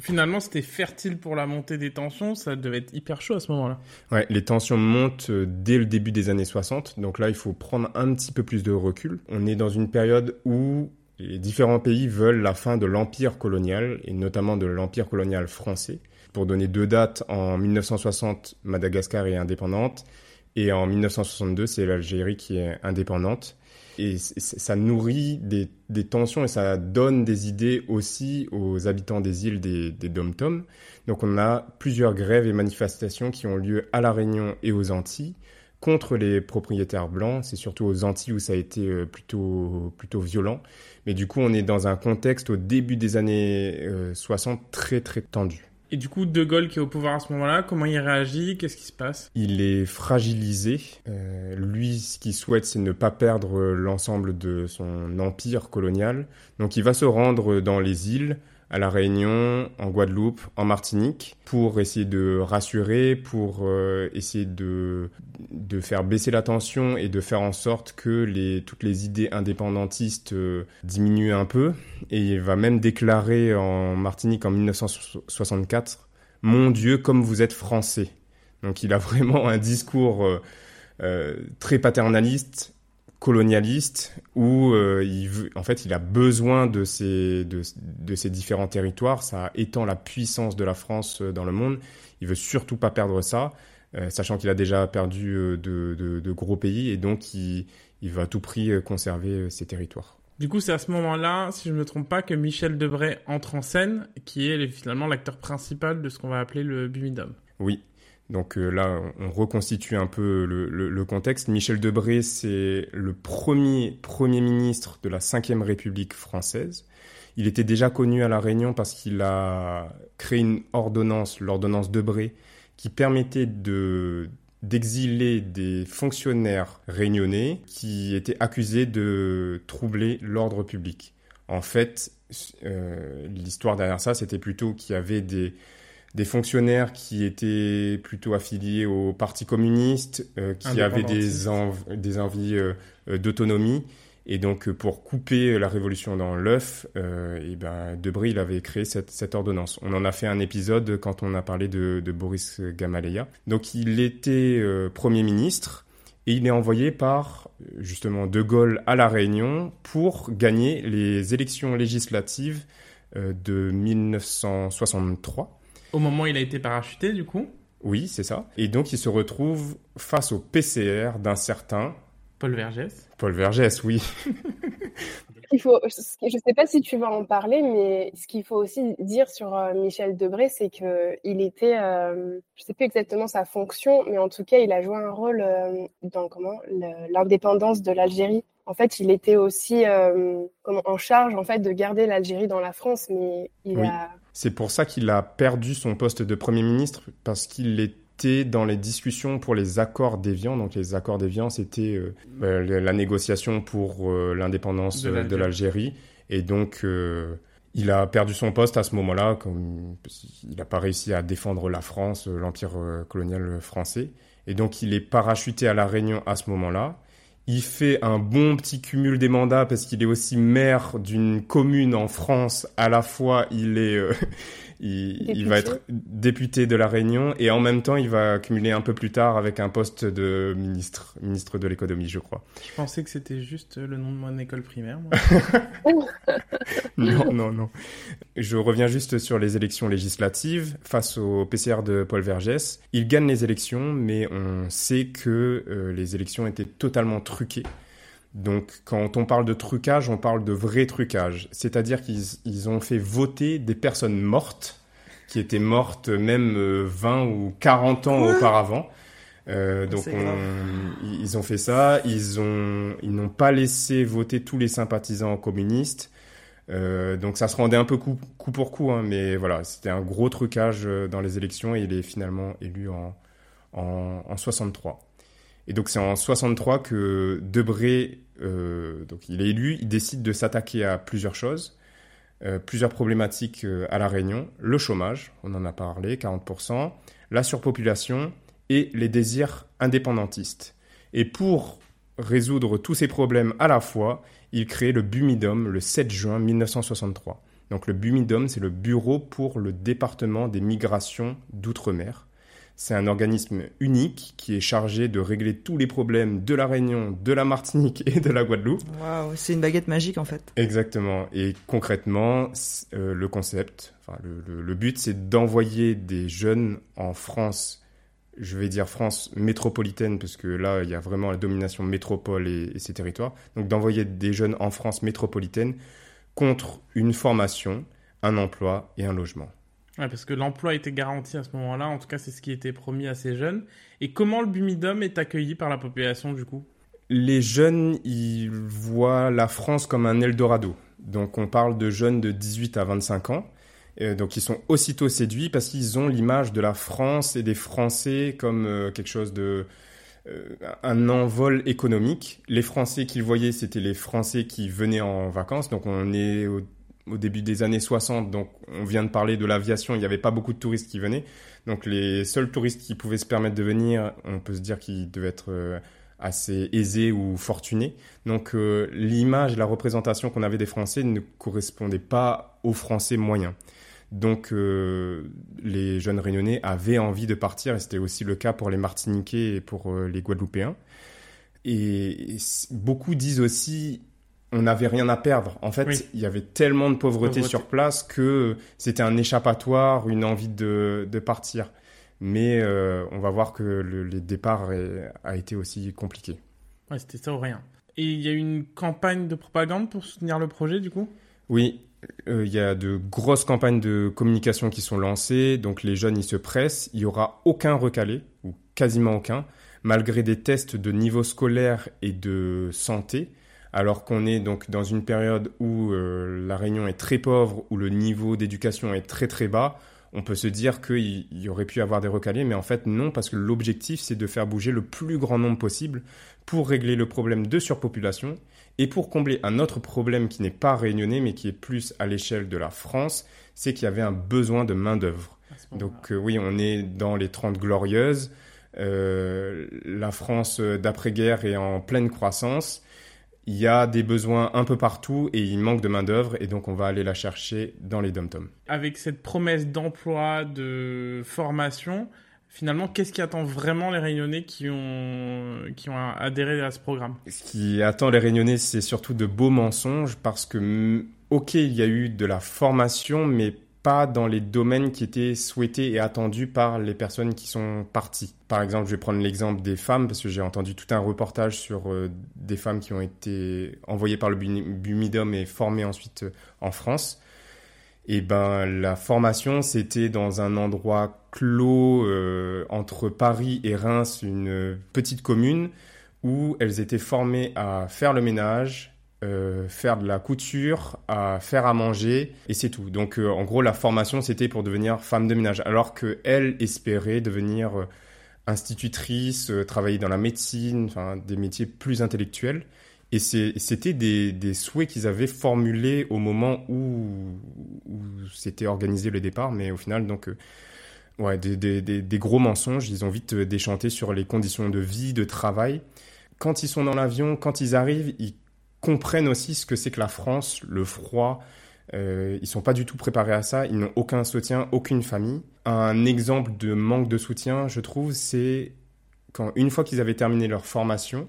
Finalement, c'était fertile pour la montée des tensions. Ça devait être hyper chaud à ce moment-là. Ouais, les tensions montent dès le début des années 60. Donc là, il faut prendre un petit peu plus de recul. On est dans une période où les différents pays veulent la fin de l'empire colonial et notamment de l'empire colonial français. Pour donner deux dates, en 1960, Madagascar est indépendante et en 1962, c'est l'Algérie qui est indépendante. Et ça nourrit des, tensions et ça donne des idées aussi aux habitants des îles des, des dom-toms. Donc on a plusieurs grèves et manifestations qui ont lieu à La Réunion et aux Antilles contre les propriétaires blancs. C'est surtout aux Antilles où ça a été euh, plutôt, plutôt violent. Mais du coup, on est dans un contexte au début des années euh, 60 très très tendu. Et du coup, De Gaulle qui est au pouvoir à ce moment-là, comment il réagit? Qu'est-ce qui se passe? Il est fragilisé. Euh, lui, ce qu'il souhaite, c'est ne pas perdre l'ensemble de son empire colonial. Donc il va se rendre dans les îles, à La Réunion, en Guadeloupe, en Martinique, pour essayer de rassurer, pour euh, essayer de, de faire baisser la tension et de faire en sorte que les, toutes les idées indépendantistes euh, diminuent un peu. Et il va même déclarer en Martinique en 1964 Mon Dieu, comme vous êtes français. Donc il a [laughs] vraiment un discours euh, très paternaliste, colonialiste, où euh, il veut, en fait il a besoin de ces, de, de ces différents territoires. Ça étend la puissance de la France euh, dans le monde. Il veut surtout pas perdre ça, euh, sachant qu'il a déjà perdu de, de, de gros pays et donc il, il veut à tout prix conserver ces territoires. Du coup, c'est à ce moment-là, si je ne me trompe pas, que Michel Debray entre en scène, qui est finalement l'acteur principal de ce qu'on va appeler le Bumidum. Oui. Donc euh, là, on reconstitue un peu le, contexte. Michel Debré, c'est le premier Premier ministre de la Ve République française. Il était déjà connu à La Réunion parce qu'il a créé une ordonnance, l'ordonnance Debré, qui permettait de d'exiler des fonctionnaires réunionnais qui étaient accusés de troubler l'ordre public. En fait, euh, l'histoire derrière ça, c'était plutôt qu'il y avait des des fonctionnaires qui étaient plutôt affiliés au Parti communiste, euh, qui avaient des, des envies euh, euh, d'autonomie. Et donc, pour couper la révolution dans l'œuf, et ben, Debré, il avait créé cette, cette, ordonnance. On en a fait un épisode quand on a parlé de, de Boris Gamaleya. Donc, il était Premier ministre et il est envoyé par, justement, De Gaulle à La Réunion pour gagner les élections législatives de 1963. Au moment où il a été parachuté, du coup Oui, c'est ça. Et donc, il se retrouve face au PCR d'un certain... Paul Vergès. Paul Vergès, oui. il faut, je ne sais pas si tu vas en parler, mais ce qu'il faut aussi dire sur euh, Michel Debré, c'est qu'il était, euh, je ne sais plus exactement sa fonction, mais en tout cas, il a joué un rôle euh, dans comment l'indépendance de l'Algérie. En fait, il était aussi en charge en fait de garder l'Algérie dans la France, mais il a c'est pour ça qu'il a perdu son poste de Premier ministre, parce qu'il était dans les discussions pour les accords d'Évian. Donc les accords d'Évian, c'était euh, euh, la négociation pour euh, l'indépendance de l'Algérie. Et donc, il a perdu son poste à ce moment-là. Comme il n'a pas réussi à défendre la France, l'empire colonial français. Et donc, il est parachuté à la Réunion à ce moment-là. Il fait un bon petit cumul des mandats parce qu'il est aussi maire d'une commune en France. À la fois, il est, euh, il, va être député de la Réunion et en même temps, il va cumuler un peu plus tard avec un poste de ministre, ministre de l'économie, je crois. Je pensais que c'était juste le nom de mon école primaire. [laughs] non, non, non. Je reviens juste sur les élections législatives face au PCR de Paul Vergès. Il gagne les élections, mais on sait que euh, les élections étaient totalement truquées. Donc, quand on parle de trucage, on parle de vrai trucage. C'est-à-dire qu'ils ont fait voter des personnes mortes, qui étaient mortes même 20 euh, ou 40 ans auparavant. Euh, donc, ils ont fait ça. Ils ont, ils n'ont pas laissé voter tous les sympathisants communistes. Euh, donc, ça se rendait un peu coup, pour coup, hein, mais voilà, c'était un gros trucage dans les élections et il est finalement élu en, en, en 63. Et donc c'est en 63 que Debré, euh, il est élu, il décide de s'attaquer à plusieurs choses, euh, plusieurs problématiques euh, à la Réunion, le chômage, on en a parlé, 40%, la surpopulation et les désirs indépendantistes. Et pour résoudre tous ces problèmes à la fois, il crée le BUMIDOM le 7 juin 1963. Donc le BUMIDOM, c'est le Bureau pour le département des migrations d'outre-mer. C'est un organisme unique qui est chargé de régler tous les problèmes de la Réunion, de la Martinique et de la Guadeloupe. Waouh, c'est une baguette magique en fait. Exactement. Et concrètement, euh, le concept, enfin, le, but, c'est d'envoyer des jeunes en France je vais dire France métropolitaine, parce que là, il y a vraiment la domination métropole et, et ses territoires. Donc d'envoyer des jeunes en France métropolitaine contre une formation, un emploi et un logement. Parce que l'emploi était garanti à ce moment-là, en tout cas c'est ce qui était promis à ces jeunes. Et comment le Bumidum est accueilli par la population du coup? Les jeunes, ils voient la France comme un Eldorado. Donc on parle de jeunes de 18 à 25 ans. donc ils sont aussitôt séduits parce qu'ils ont l'image de la France et des Français comme euh, quelque chose de... Euh, un envol économique. Les Français qu'ils voyaient, c'était les Français qui venaient en vacances. Donc on est au au début des années 60, donc on vient de parler de l'aviation, il n'y avait pas beaucoup de touristes qui venaient. Donc les seuls touristes qui pouvaient se permettre de venir, on peut se dire qu'ils devaient être euh, assez aisés ou fortunés. Donc euh, l'image, la représentation qu'on avait des Français ne correspondait pas aux Français moyens. Donc euh, les jeunes réunionnais avaient envie de partir, et c'était aussi le cas pour les Martiniquais et pour les Guadeloupéens. Et beaucoup disent aussi, on n'avait rien à perdre. En fait, il y avait tellement de pauvreté, sur place que c'était un échappatoire, une envie de, partir. Mais euh, on va voir que le, les départs a été aussi compliqué. Ouais, c'était ça ou rien. Et il y a une campagne de propagande pour soutenir le projet, du coup? Oui, euh, il y a de grosses campagnes de communication qui sont lancées. Donc les jeunes, ils se pressent. Il y aura aucun recalé, ou quasiment aucun, malgré des tests de niveau scolaire et de santé alors qu'on est donc dans une période où euh, la Réunion est très pauvre, où le niveau d'éducation est très très bas, on peut se dire qu'il y aurait pu avoir des recalés, mais en fait non, parce que l'objectif c'est de faire bouger le plus grand nombre possible pour régler le problème de surpopulation et pour combler un autre problème qui n'est pas réunionnais mais qui est plus à l'échelle de la France, c'est qu'il y avait un besoin de main-d'œuvre. Donc oui, on est dans les 30 glorieuses. la France d'après-guerre est en pleine croissance il y a des besoins un peu partout et il manque de main-d'œuvre et donc on va aller la chercher dans les dom Avec cette promesse d'emploi, de formation, finalement, qu'est-ce qui attend vraiment les Réunionnais qui ont, qui ont adhéré à ce programme? Ce qui attend les Réunionnais, c'est surtout de beaux mensonges parce que, ok, il y a eu de la formation, mais dans les domaines qui étaient souhaités et attendus par les personnes qui sont parties. Par exemple, je vais prendre l'exemple des femmes, parce que j'ai entendu tout un reportage sur euh, des femmes qui ont été envoyées par le Bumidum et formées ensuite euh, en France. Et ben la formation, c'était dans un endroit clos euh, entre Paris et Reims, une petite commune, où elles étaient formées à faire le ménage, euh, faire de la couture, à faire à manger, et c'est tout. Donc, euh, en gros, la formation, c'était pour devenir femme de ménage, alors qu'elle espérait devenir euh, institutrice, travailler dans la médecine, des métiers plus intellectuels. Et c'était des, des, souhaits qu'ils avaient formulés au moment où, s'était organisé le départ, mais au final, donc, ouais, des, des, des, gros mensonges. Ils ont vite déchanté sur les conditions de vie, de travail. Quand ils sont dans l'avion, quand ils arrivent, ils comprennent aussi ce que c'est que la France, le froid. Euh, ils sont pas du tout préparés à ça. Ils n'ont aucun soutien, aucune famille. Un exemple de manque de soutien, je trouve, c'est quand une fois qu'ils avaient terminé leur formation,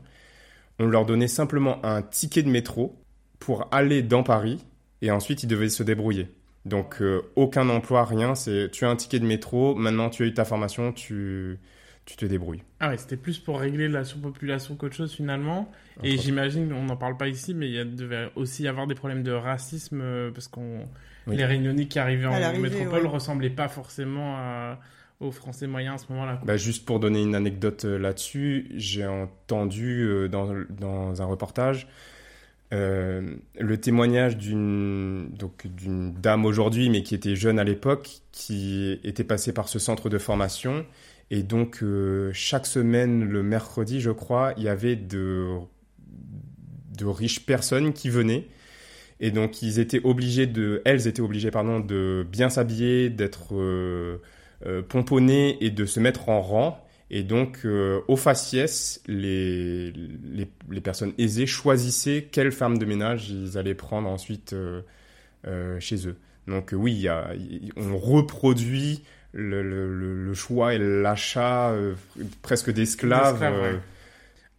on leur donnait simplement un ticket de métro pour aller dans Paris et ensuite ils devaient se débrouiller. Donc euh, aucun emploi, rien. C'est tu as un ticket de métro, maintenant tu as eu ta formation, tu tu te débrouilles. Ah ouais, c'était plus pour régler la surpopulation qu'autre chose finalement. Et j'imagine, on n'en parle pas ici, mais il devait aussi y avoir des problèmes de racisme euh, parce qu'on les Réunionnais qui arrivaient en métropole ne ressemblaient pas forcément aux Français moyens à ce moment-là. Bah, juste pour donner une anecdote euh, là-dessus, j'ai entendu euh, dans, dans, un reportage le témoignage d'une donc d'une dame aujourd'hui, mais qui était jeune à l'époque, qui était passée par ce centre de formation et donc, euh, chaque semaine, le mercredi, je crois, il y avait de, riches personnes qui venaient. Et donc, ils étaient obligés de, elles étaient obligées, pardon, de bien s'habiller, d'être euh, euh pomponnées et de se mettre en rang. Et donc, au faciès, les, personnes aisées choisissaient quelle femme de ménage ils allaient prendre ensuite chez eux. Donc, oui, on reproduit le, le, le choix et l'achat euh, presque d'esclaves. Euh.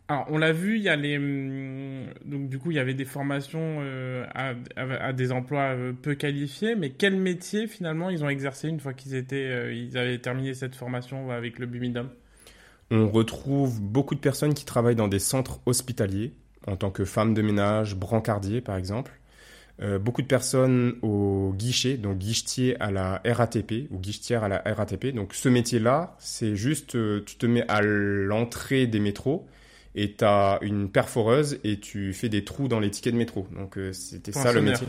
Alors, on l'a vu, il y a les. Hum, donc, du coup, il y avait des formations euh, à, à, des emplois peu qualifiés, mais quel métier, finalement, ils ont exercé une fois qu'ils étaient, ils avaient terminé cette formation avec le Bumidum? On retrouve beaucoup de personnes qui travaillent dans des centres hospitaliers, en tant que femmes de ménage, brancardier, par exemple. Euh, beaucoup de personnes au guichet, donc guichetier à la RATP ou guichetière à la RATP. Donc ce métier-là, c'est juste, euh, tu te mets à l'entrée des métros et tu as une perforeuse et tu fais des trous dans les tickets de métro. Donc euh, c'était ça le métier.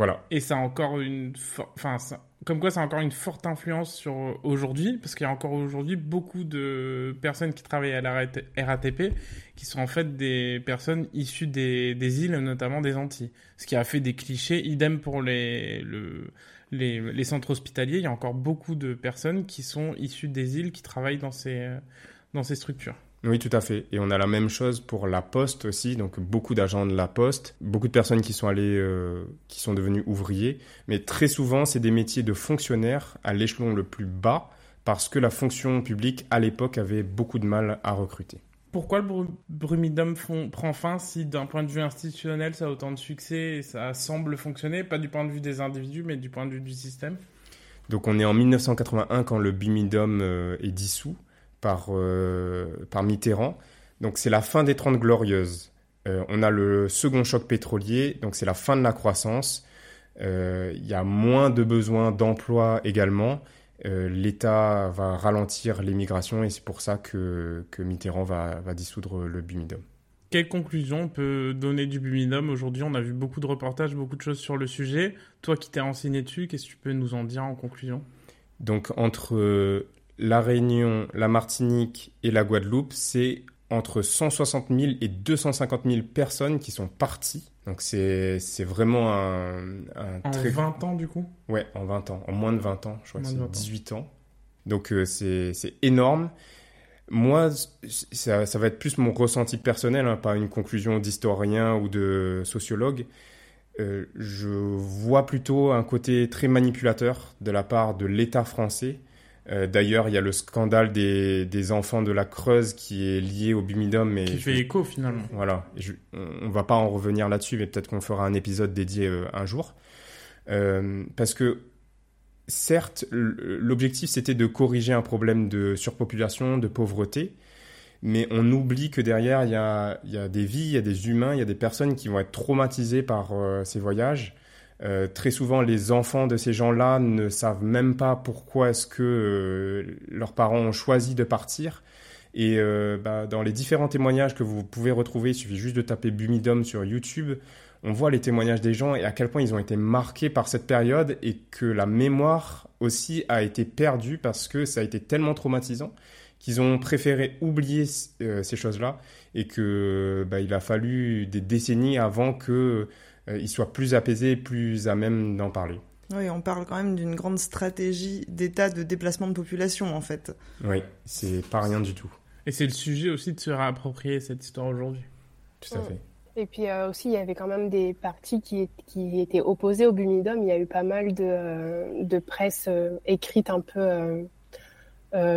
Voilà. Et ça a encore une, enfin, comme quoi ça encore une forte influence sur aujourd'hui, parce qu'il y a encore aujourd'hui beaucoup de personnes qui travaillent à la RATP qui sont en fait des personnes issues des, îles, notamment des Antilles. Ce qui a fait des clichés. Idem pour les, le, les, les centres hospitaliers. Il y a encore beaucoup de personnes qui sont issues des îles qui travaillent dans ces structures. Oui, tout à fait. Et on a la même chose pour la Poste aussi, donc beaucoup d'agents de la Poste, beaucoup de personnes qui sont allées, euh, qui sont devenues ouvriers, mais très souvent c'est des métiers de fonctionnaires à l'échelon le plus bas, parce que la fonction publique à l'époque avait beaucoup de mal à recruter. Pourquoi le Brumidum prend fin si d'un point de vue institutionnel ça a autant de succès et ça semble fonctionner, pas du point de vue des individus mais du point de vue du système? Donc on est en 1981 quand le Bumidum euh, est dissous par, euh, par Mitterrand. Donc c'est la fin des Trente Glorieuses. Euh, on a le second choc pétrolier, donc c'est la fin de la croissance. Euh, il y a moins de besoins d'emploi également. L'État va ralentir l'immigration et c'est pour ça que, que Mitterrand va, va, dissoudre le Bumidum. Quelle conclusion on peut donner du Bumidum? Aujourd'hui On a vu beaucoup de reportages, beaucoup de choses sur le sujet. Toi qui t'es renseigné dessus, qu'est-ce que tu peux nous en dire en conclusion? Donc entre la Réunion, la Martinique et la Guadeloupe, c'est entre 160 000 et 250 000 personnes qui sont parties. Donc c'est vraiment un, un en 20 ans du coup? Ouais, en 20 ans, en moins de 20 ans, je crois que c'est 18 ans. Donc euh, c'est énorme. Moi, ça, ça, va être plus mon ressenti personnel, hein, pas une conclusion d'historien ou de sociologue. Euh, je vois plutôt un côté très manipulateur de la part de l'État français euh, d'ailleurs, il y a le scandale des, des, enfants de la Creuse qui est lié au Bumidum. Et qui fait écho finalement. Voilà. Je, on ne va pas en revenir là-dessus, mais peut-être qu'on fera un épisode dédié euh, un jour. Euh, parce que, certes, l'objectif c'était de corriger un problème de surpopulation, de pauvreté. Mais on oublie que derrière, il y a, y a, des vies, il y a des humains, il y a des personnes qui vont être traumatisées par ces voyages euh, très souvent, les enfants de ces gens-là ne savent même pas pourquoi est-ce que euh, leurs parents ont choisi de partir. Et euh, bah, dans les différents témoignages que vous pouvez retrouver, il suffit juste de taper Bumidom sur YouTube. On voit les témoignages des gens et à quel point ils ont été marqués par cette période et que la mémoire aussi a été perdue parce que ça a été tellement traumatisant qu'ils ont préféré oublier ces choses-là et que bah, il a fallu des décennies avant que euh, il soit plus apaisé, plus à même d'en parler. Oui, on parle quand même d'une grande stratégie d'état de déplacement de population, en fait. Oui, c'est pas rien du tout. Et c'est le sujet aussi de se réapproprier cette histoire aujourd'hui. Tout à fait. Et puis euh, aussi, il y avait quand même des partis qui, qui étaient opposés au Bumidum. Il y a eu pas mal de, euh, de presse écrite un peu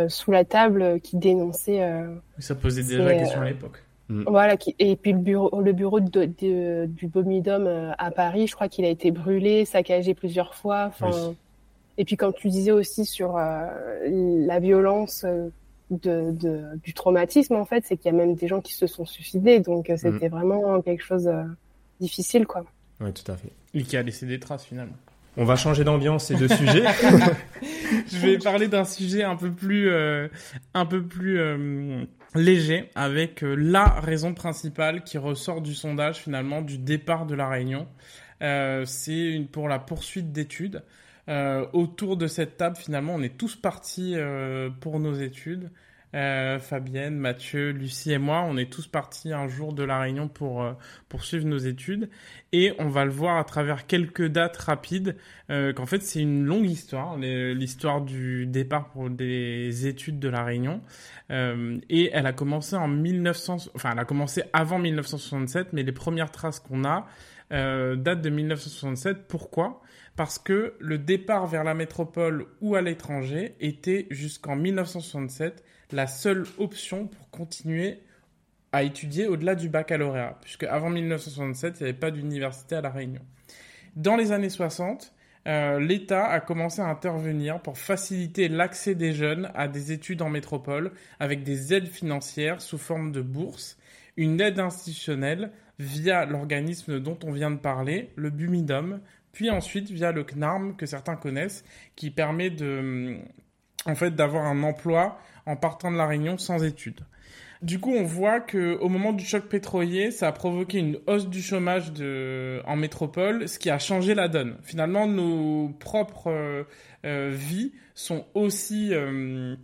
sous la table qui dénonçait. ça posait déjà la question à l'époque. Mm. Voilà, et puis le bureau, le bureau de, du Bomidom euh, à Paris, je crois qu'il a été brûlé, saccagé plusieurs fois. Et puis, comme tu disais aussi sur euh, la violence euh, de, de, du traumatisme, en fait, c'est qu'il y a même des gens qui se sont suicidés. Donc, c'était mm. vraiment quelque chose de difficile, quoi. Oui, tout à fait. Et qui a laissé des traces, finalement. On va changer d'ambiance et de sujet. [laughs] [laughs] je vais parler d'un sujet un peu plus, un peu plus léger avec euh, la raison principale qui ressort du sondage finalement du départ de la Réunion. Euh, c'est pour la poursuite d'études. Euh, autour de cette table, finalement, on est tous partis pour nos études. Euh, Fabienne, Mathieu, Lucie et moi, on est tous partis un jour de la Réunion pour euh, poursuivre nos études. Et on va le voir à travers quelques dates rapides euh, qu'en fait c'est une longue histoire, l'histoire du départ pour des études de la Réunion. Et elle a commencé en 1900, enfin elle a commencé avant 1967, mais les premières traces qu'on a datent de 1967. Pourquoi? Parce que le départ vers la métropole ou à l'étranger était jusqu'en 1967 la seule option pour continuer à étudier au-delà du baccalauréat, puisque avant 1967, il n'y avait pas d'université à La Réunion. Dans les années 60, euh, l'État a commencé à intervenir pour faciliter l'accès des jeunes à des études en métropole avec des aides financières sous forme de bourse, une aide institutionnelle via l'organisme dont on vient de parler, le BUMIDOM, puis ensuite via le CNARM que certains connaissent, qui permet de, en fait, d'avoir un emploi en partant de la Réunion sans études. Du coup, on voit que au moment du choc pétrolier, ça a provoqué une hausse du chômage en métropole, ce qui a changé la donne. Finalement, nos propres euh, euh, vies sont aussi euh,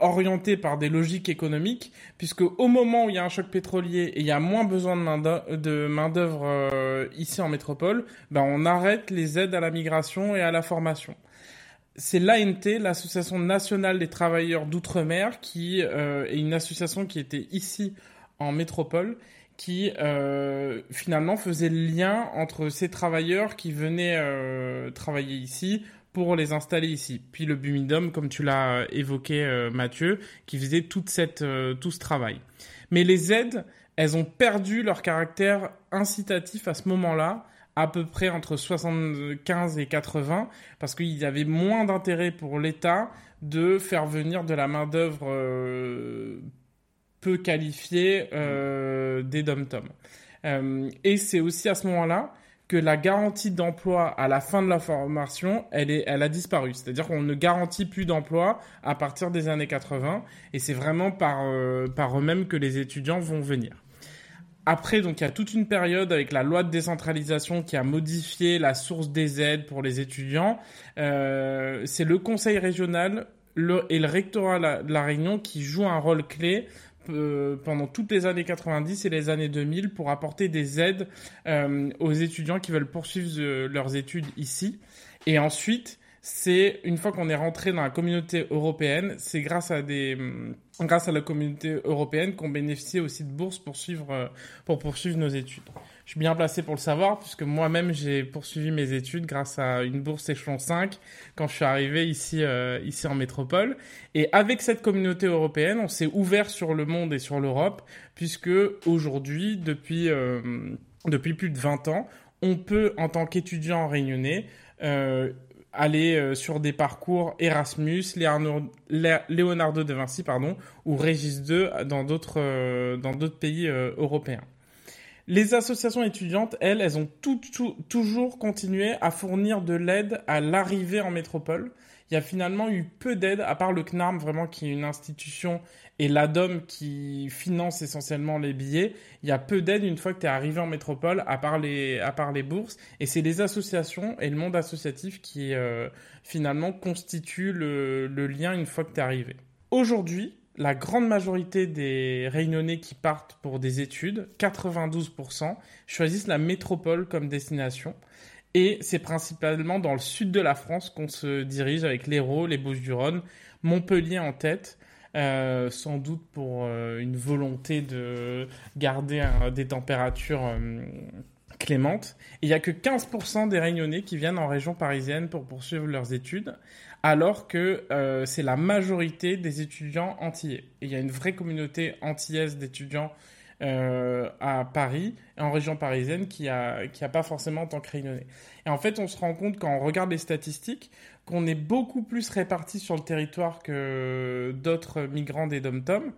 orientées par des logiques économiques, puisque au moment où il y a un choc pétrolier et il y a moins besoin de main d'œuvre ici en métropole, ben on arrête les aides à la migration et à la formation. C'est l'ANT, l'Association nationale des travailleurs d'outre-mer, qui euh, est une association qui était ici en métropole, qui euh, finalement faisait le lien entre ces travailleurs qui venaient euh, travailler ici pour les installer ici. Puis le Bumidum, comme tu l'as évoqué Mathieu, qui faisait cette, tout ce travail. Mais les aides, elles ont perdu leur caractère incitatif à ce moment-là à peu près entre 75 et 80 parce qu'il y avait moins d'intérêt pour l'État de faire venir de la main-d'œuvre euh, peu qualifiée euh, des dom-tom. Euh, et c'est aussi à ce moment-là que la garantie d'emploi à la fin de la formation, elle, est, elle a disparu. C'est-à-dire qu'on ne garantit plus d'emploi à partir des années 80 et c'est vraiment par, par eux-mêmes que les étudiants vont venir. Après, donc, il y a toute une période avec la loi de décentralisation qui a modifié la source des aides pour les étudiants. Euh, c'est le conseil régional et le rectorat de la Réunion qui jouent un rôle clé euh, pendant toutes les années 90 et les années 2000 pour apporter des aides euh, aux étudiants qui veulent poursuivre euh, leurs études ici. Et ensuite, c'est une fois qu'on est rentré dans la communauté européenne, c'est grâce à des grâce à la communauté européenne qu'on bénéficie aussi de bourses pour suivre pour poursuivre nos études. Je suis bien placé pour le savoir puisque moi-même j'ai poursuivi mes études grâce à une bourse échelon 5 quand je suis arrivé ici euh, ici en métropole et avec cette communauté européenne, on s'est ouvert sur le monde et sur l'Europe puisque aujourd'hui depuis euh, depuis plus de 20 ans, on peut en tant qu'étudiant réunionnais euh, aller sur des parcours Erasmus, Leonardo de Vinci pardon, ou Régis II dans d'autres dans d'autres pays européens. Les associations étudiantes, elles, elles ont tout, toujours continué à fournir de l'aide à l'arrivée en métropole. Il y a finalement eu peu d'aide, à part le CNARM, vraiment, qui est une institution, et l'ADOM qui finance essentiellement les billets. Il y a peu d'aide une fois que tu es arrivé en métropole, à part les, à part les bourses. Et c'est les associations et le monde associatif qui, euh, finalement, constituent le, le lien une fois que tu es arrivé. Aujourd'hui, la grande majorité des Réunionnais qui partent pour des études, 92%, choisissent la métropole comme destination. Et c'est principalement dans le sud de la France qu'on se dirige avec l'Hérault, les Bouches-du-Rhône, Montpellier en tête, euh, sans doute pour euh, une volonté de garder des températures euh, clémentes. il n'y a que 15% des Réunionnais qui viennent en région parisienne pour poursuivre leurs études alors que euh, c'est la majorité des étudiants antillais. il y a une vraie communauté antillaise d'étudiants euh, à Paris, en région parisienne, qui a, qui a pas forcément tant que réunionnais. Et en fait, on se rend compte quand on regarde les statistiques qu'on est beaucoup plus répartis sur le territoire que d'autres migrants des dom-tom.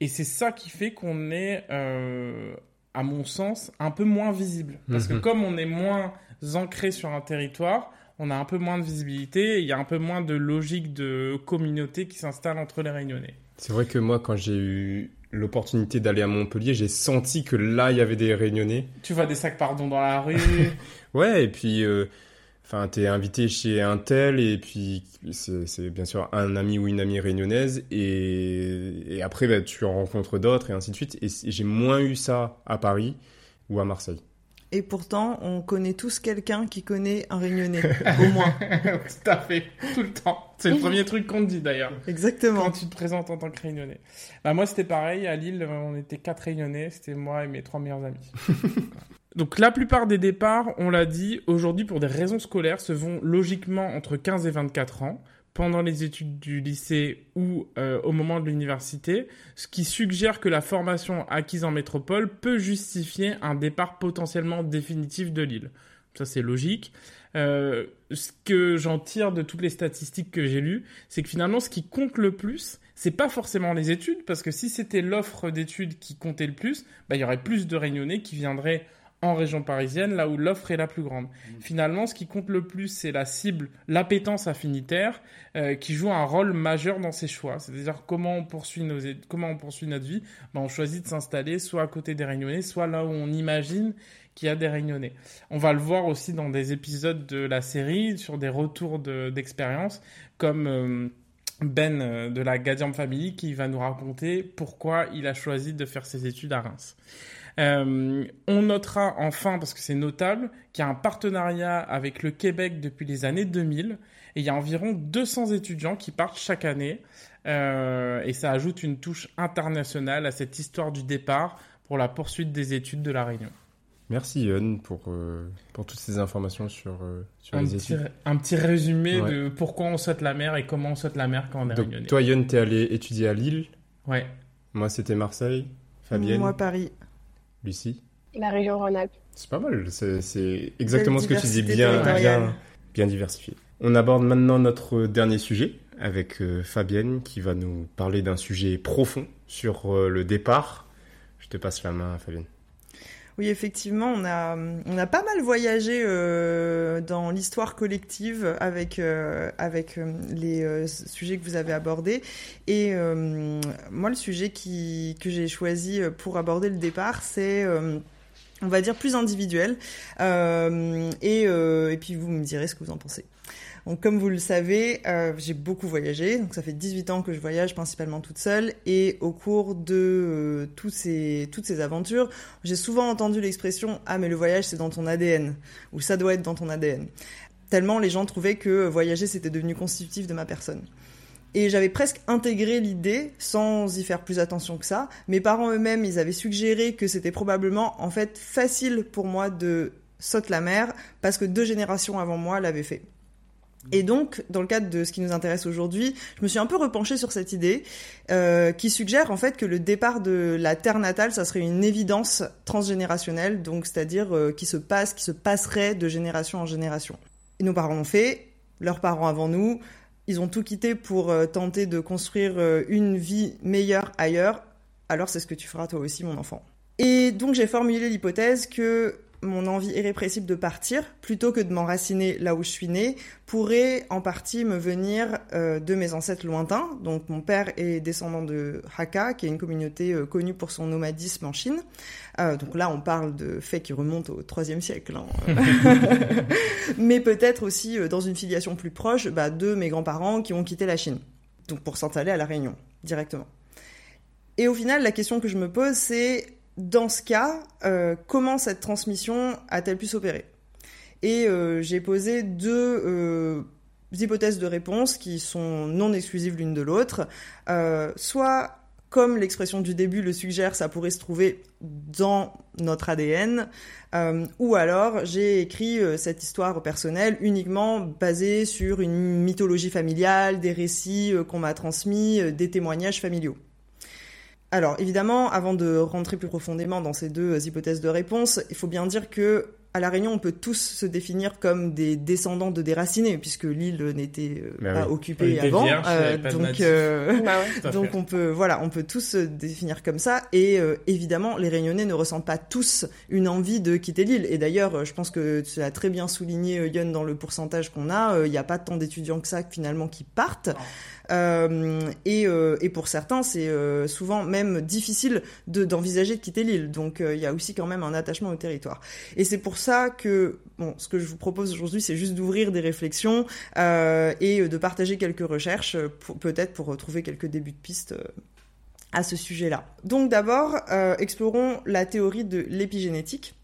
Et c'est ça qui fait qu'on est, euh, à mon sens, un peu moins visible. Parce que mhm. comme on est moins ancré sur un territoire, on a un peu moins de visibilité et il y a un peu moins de logique de communauté qui s'installe entre les Réunionnais. C'est vrai que moi, quand j'ai eu l'opportunité d'aller à Montpellier, j'ai senti que là, il y avait des Réunionnais. Tu vois des sacs pardon dans la rue. [laughs] ouais, et puis, euh, enfin, t'es invité chez un tel, et puis c'est bien sûr un ami ou une amie réunionnaise, et, et après, bah, tu en rencontres d'autres, et ainsi de suite. et j'ai moins eu ça à Paris ou à Marseille. Et pourtant, on connaît tous quelqu'un qui connaît un réunionnais, [laughs] au moins. tout à fait, tout le temps. C'est le premier truc qu'on te dit d'ailleurs. Exactement. Quand tu te présentes en tant que réunionnais. Bah, moi, c'était pareil. À Lille, on était quatre réunionnais. C'était moi et mes trois meilleurs amis. [laughs] Donc la plupart des départs, on l'a dit, aujourd'hui pour des raisons scolaires, se vont logiquement entre 15 et 24 ans pendant les études du lycée ou euh, au moment de l'université, ce qui suggère que la formation acquise en métropole peut justifier un départ potentiellement définitif de l'île. Ça c'est logique. Euh, ce que j'en tire de toutes les statistiques que j'ai lues, c'est que finalement ce qui compte le plus, c'est pas forcément les études, parce que si c'était l'offre d'études qui comptait le plus, bah, il y aurait plus de réunionnais qui viendraient en région parisienne, là où l'offre est la plus grande. Mmh. Finalement, ce qui compte le plus, c'est la cible, l'appétence affinitaire, euh, qui joue un rôle majeur dans ces choix. C'est-à-dire comment on poursuit nos, comment on poursuit notre vie? Ben, on choisit de s'installer soit à côté des Réunionnais, soit là où on imagine qu'il y a des Réunionnais. On va le voir aussi dans des épisodes de la série, sur des retours d'expérience, comme euh, Ben euh, de la Gadiam Family, qui va nous raconter pourquoi il a choisi de faire ses études à Reims. Euh, on notera enfin, parce que c'est notable, qu'il y a un partenariat avec le Québec depuis les années 2000 et il y a environ 200 étudiants qui partent chaque année euh, et ça ajoute une touche internationale à cette histoire du départ pour la poursuite des études de la Réunion. Merci Yon pour, euh, pour toutes ces informations sur, sur les études. Un petit résumé de pourquoi on saute la mer et comment on saute la mer quand on est Donc, Toi Yon, t'es allé étudier à Lille Ouais. Moi c'était Marseille. Fabienne Moi Paris. Lucie La région Rhône-Alpes. C'est pas mal, c'est exactement ce que tu dis, bien, bien, bien diversifié. On aborde maintenant notre dernier sujet avec euh, Fabienne qui va nous parler d'un sujet profond sur euh, le départ. Je te passe la main, Fabienne. Oui, effectivement, on a, on a pas mal voyagé euh, dans l'histoire collective avec, euh, avec euh, les sujets que vous avez abordés. Et moi, le sujet qui, que j'ai choisi pour aborder le départ, c'est on va dire plus individuel. Et, et puis vous me direz ce que vous en pensez. Donc comme vous le savez, euh, j'ai beaucoup voyagé. Donc ça fait 18 ans que je voyage principalement toute seule. Et au cours de euh, toutes ces aventures, j'ai souvent entendu l'expression Ah mais le voyage c'est dans ton ADN. Ou ça doit être dans ton ADN. Tellement les gens trouvaient que voyager c'était devenu constitutif de ma personne. Et j'avais presque intégré l'idée sans y faire plus attention que ça. Mes parents eux-mêmes, ils avaient suggéré que c'était probablement en fait facile pour moi de sauter la mer parce que deux générations avant moi l'avaient fait. Et donc, dans le cadre de ce qui nous intéresse aujourd'hui, je me suis un peu repenchée sur cette idée euh, qui suggère en fait que le départ de la terre natale, ça serait une évidence transgénérationnelle, donc c'est-à-dire euh, qui se passe, qui se passerait de génération en génération. Et nos parents l'ont fait, leurs parents avant nous, ils ont tout quitté pour euh, tenter de construire une vie meilleure ailleurs. Alors c'est ce que tu feras toi aussi, mon enfant. Et donc j'ai formulé l'hypothèse que mon envie irrépressible de partir, plutôt que de m'enraciner là où je suis née, pourrait en partie me venir euh, de mes ancêtres lointains. Donc mon père est descendant de Hakka, qui est une communauté euh, connue pour son nomadisme en Chine. Euh, donc là, on parle de faits qui remontent au IIIe siècle. Hein. [laughs] Mais peut-être aussi dans une filiation plus proche bah, de mes grands-parents qui ont quitté la Chine. Donc pour s'installer à La Réunion, directement. Et au final, la question que je me pose, c'est dans ce cas, euh, comment cette transmission a-t-elle pu s'opérer? Et euh, j'ai posé deux euh, hypothèses de réponse qui sont non exclusives l'une de l'autre. Soit, comme l'expression du début le suggère, ça pourrait se trouver dans notre ADN, ou alors j'ai écrit cette histoire personnelle uniquement basée sur une mythologie familiale, des récits qu'on m'a transmis, des témoignages familiaux. Alors évidemment, avant de rentrer plus profondément dans ces deux hypothèses de réponse, il faut bien dire que à la Réunion, on peut tous se définir comme des descendants de déracinés, puisque l'île n'était euh, Bah pas oui. occupée avant. pas de donc, euh, Bah ouais. Donc on peut, voilà, on peut tous se définir comme ça. Et euh, évidemment, les Réunionnais ne ressentent pas tous une envie de quitter l'île. Et d'ailleurs, euh, je pense que tu as très bien souligné, euh, Yon, dans le pourcentage qu'on a, euh, il n'y a pas tant d'étudiants que ça finalement qui partent. Euh, et, euh, et pour certains, c'est euh, souvent même difficile de- d'envisager de, quitter l'île. Donc euh, il y a aussi quand même un attachement au territoire. Et c'est pour ça que bon, ce que je vous propose aujourd'hui, c'est juste d'ouvrir des réflexions euh, et de partager quelques recherches, euh, peut-être pour trouver quelques débuts de piste. euh, à ce sujet-là. Donc d'abord, euh, explorons la théorie de l'épigénétique.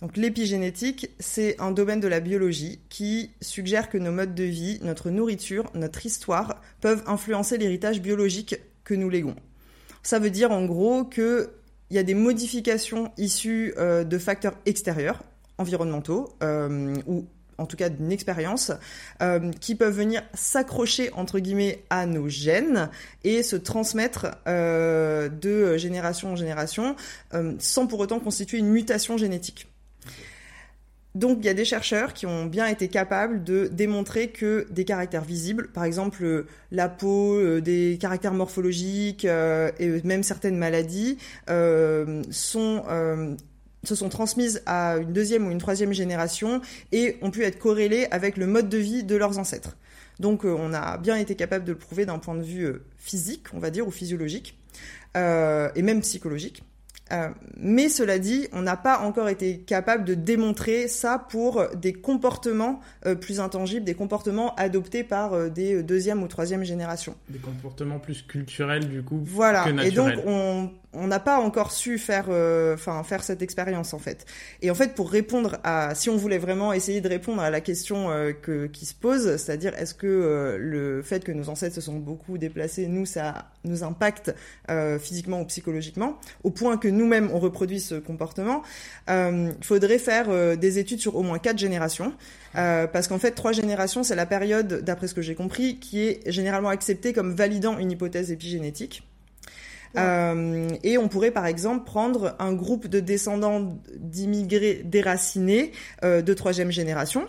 Donc l'épigénétique, c'est un domaine de la biologie qui suggère que nos modes de vie, notre nourriture, notre histoire peuvent influencer l'héritage biologique que nous léguons. Ça veut dire en gros que il y a des modifications issues euh, de facteurs extérieurs, environnementaux, euh, ou en tout cas d'une expérience, euh, qui peuvent venir s'accrocher entre guillemets à nos gènes et se transmettre de génération en génération sans pour autant constituer une mutation génétique. Donc il y a des chercheurs qui ont bien été capables de démontrer que des caractères visibles, par exemple euh, la peau, euh, des caractères morphologiques euh, et même certaines maladies, se sont transmises à une deuxième ou une troisième génération et ont pu être corrélées avec le mode de vie de leurs ancêtres. Donc on a bien été capable de le prouver d'un point de vue physique, on va dire, ou physiologique, et même psychologique. Euh, mais cela dit, on n'a pas encore été capable de démontrer ça pour des comportements euh, plus intangibles, des comportements adoptés par euh, des deuxième ou troisième générations. Des comportements plus culturels, du coup. Voilà. que Et donc on n'a pas encore su faire enfin faire cette expérience en fait. Et en fait pour répondre à si on voulait vraiment essayer de répondre à la question que qui se pose, c'est-à-dire est-ce que le fait que nos ancêtres se sont beaucoup déplacés, nous ça nous impacte euh, physiquement ou psychologiquement au point que nous-mêmes on reproduit ce comportement, euh, il faudrait faire euh, des études sur au moins quatre générations. Euh, parce qu'en fait, trois générations, c'est la période, d'après ce que j'ai compris, qui est généralement acceptée comme validant une hypothèse épigénétique. Euh, et on pourrait par exemple prendre un groupe de descendants d'immigrés déracinés euh, de troisième génération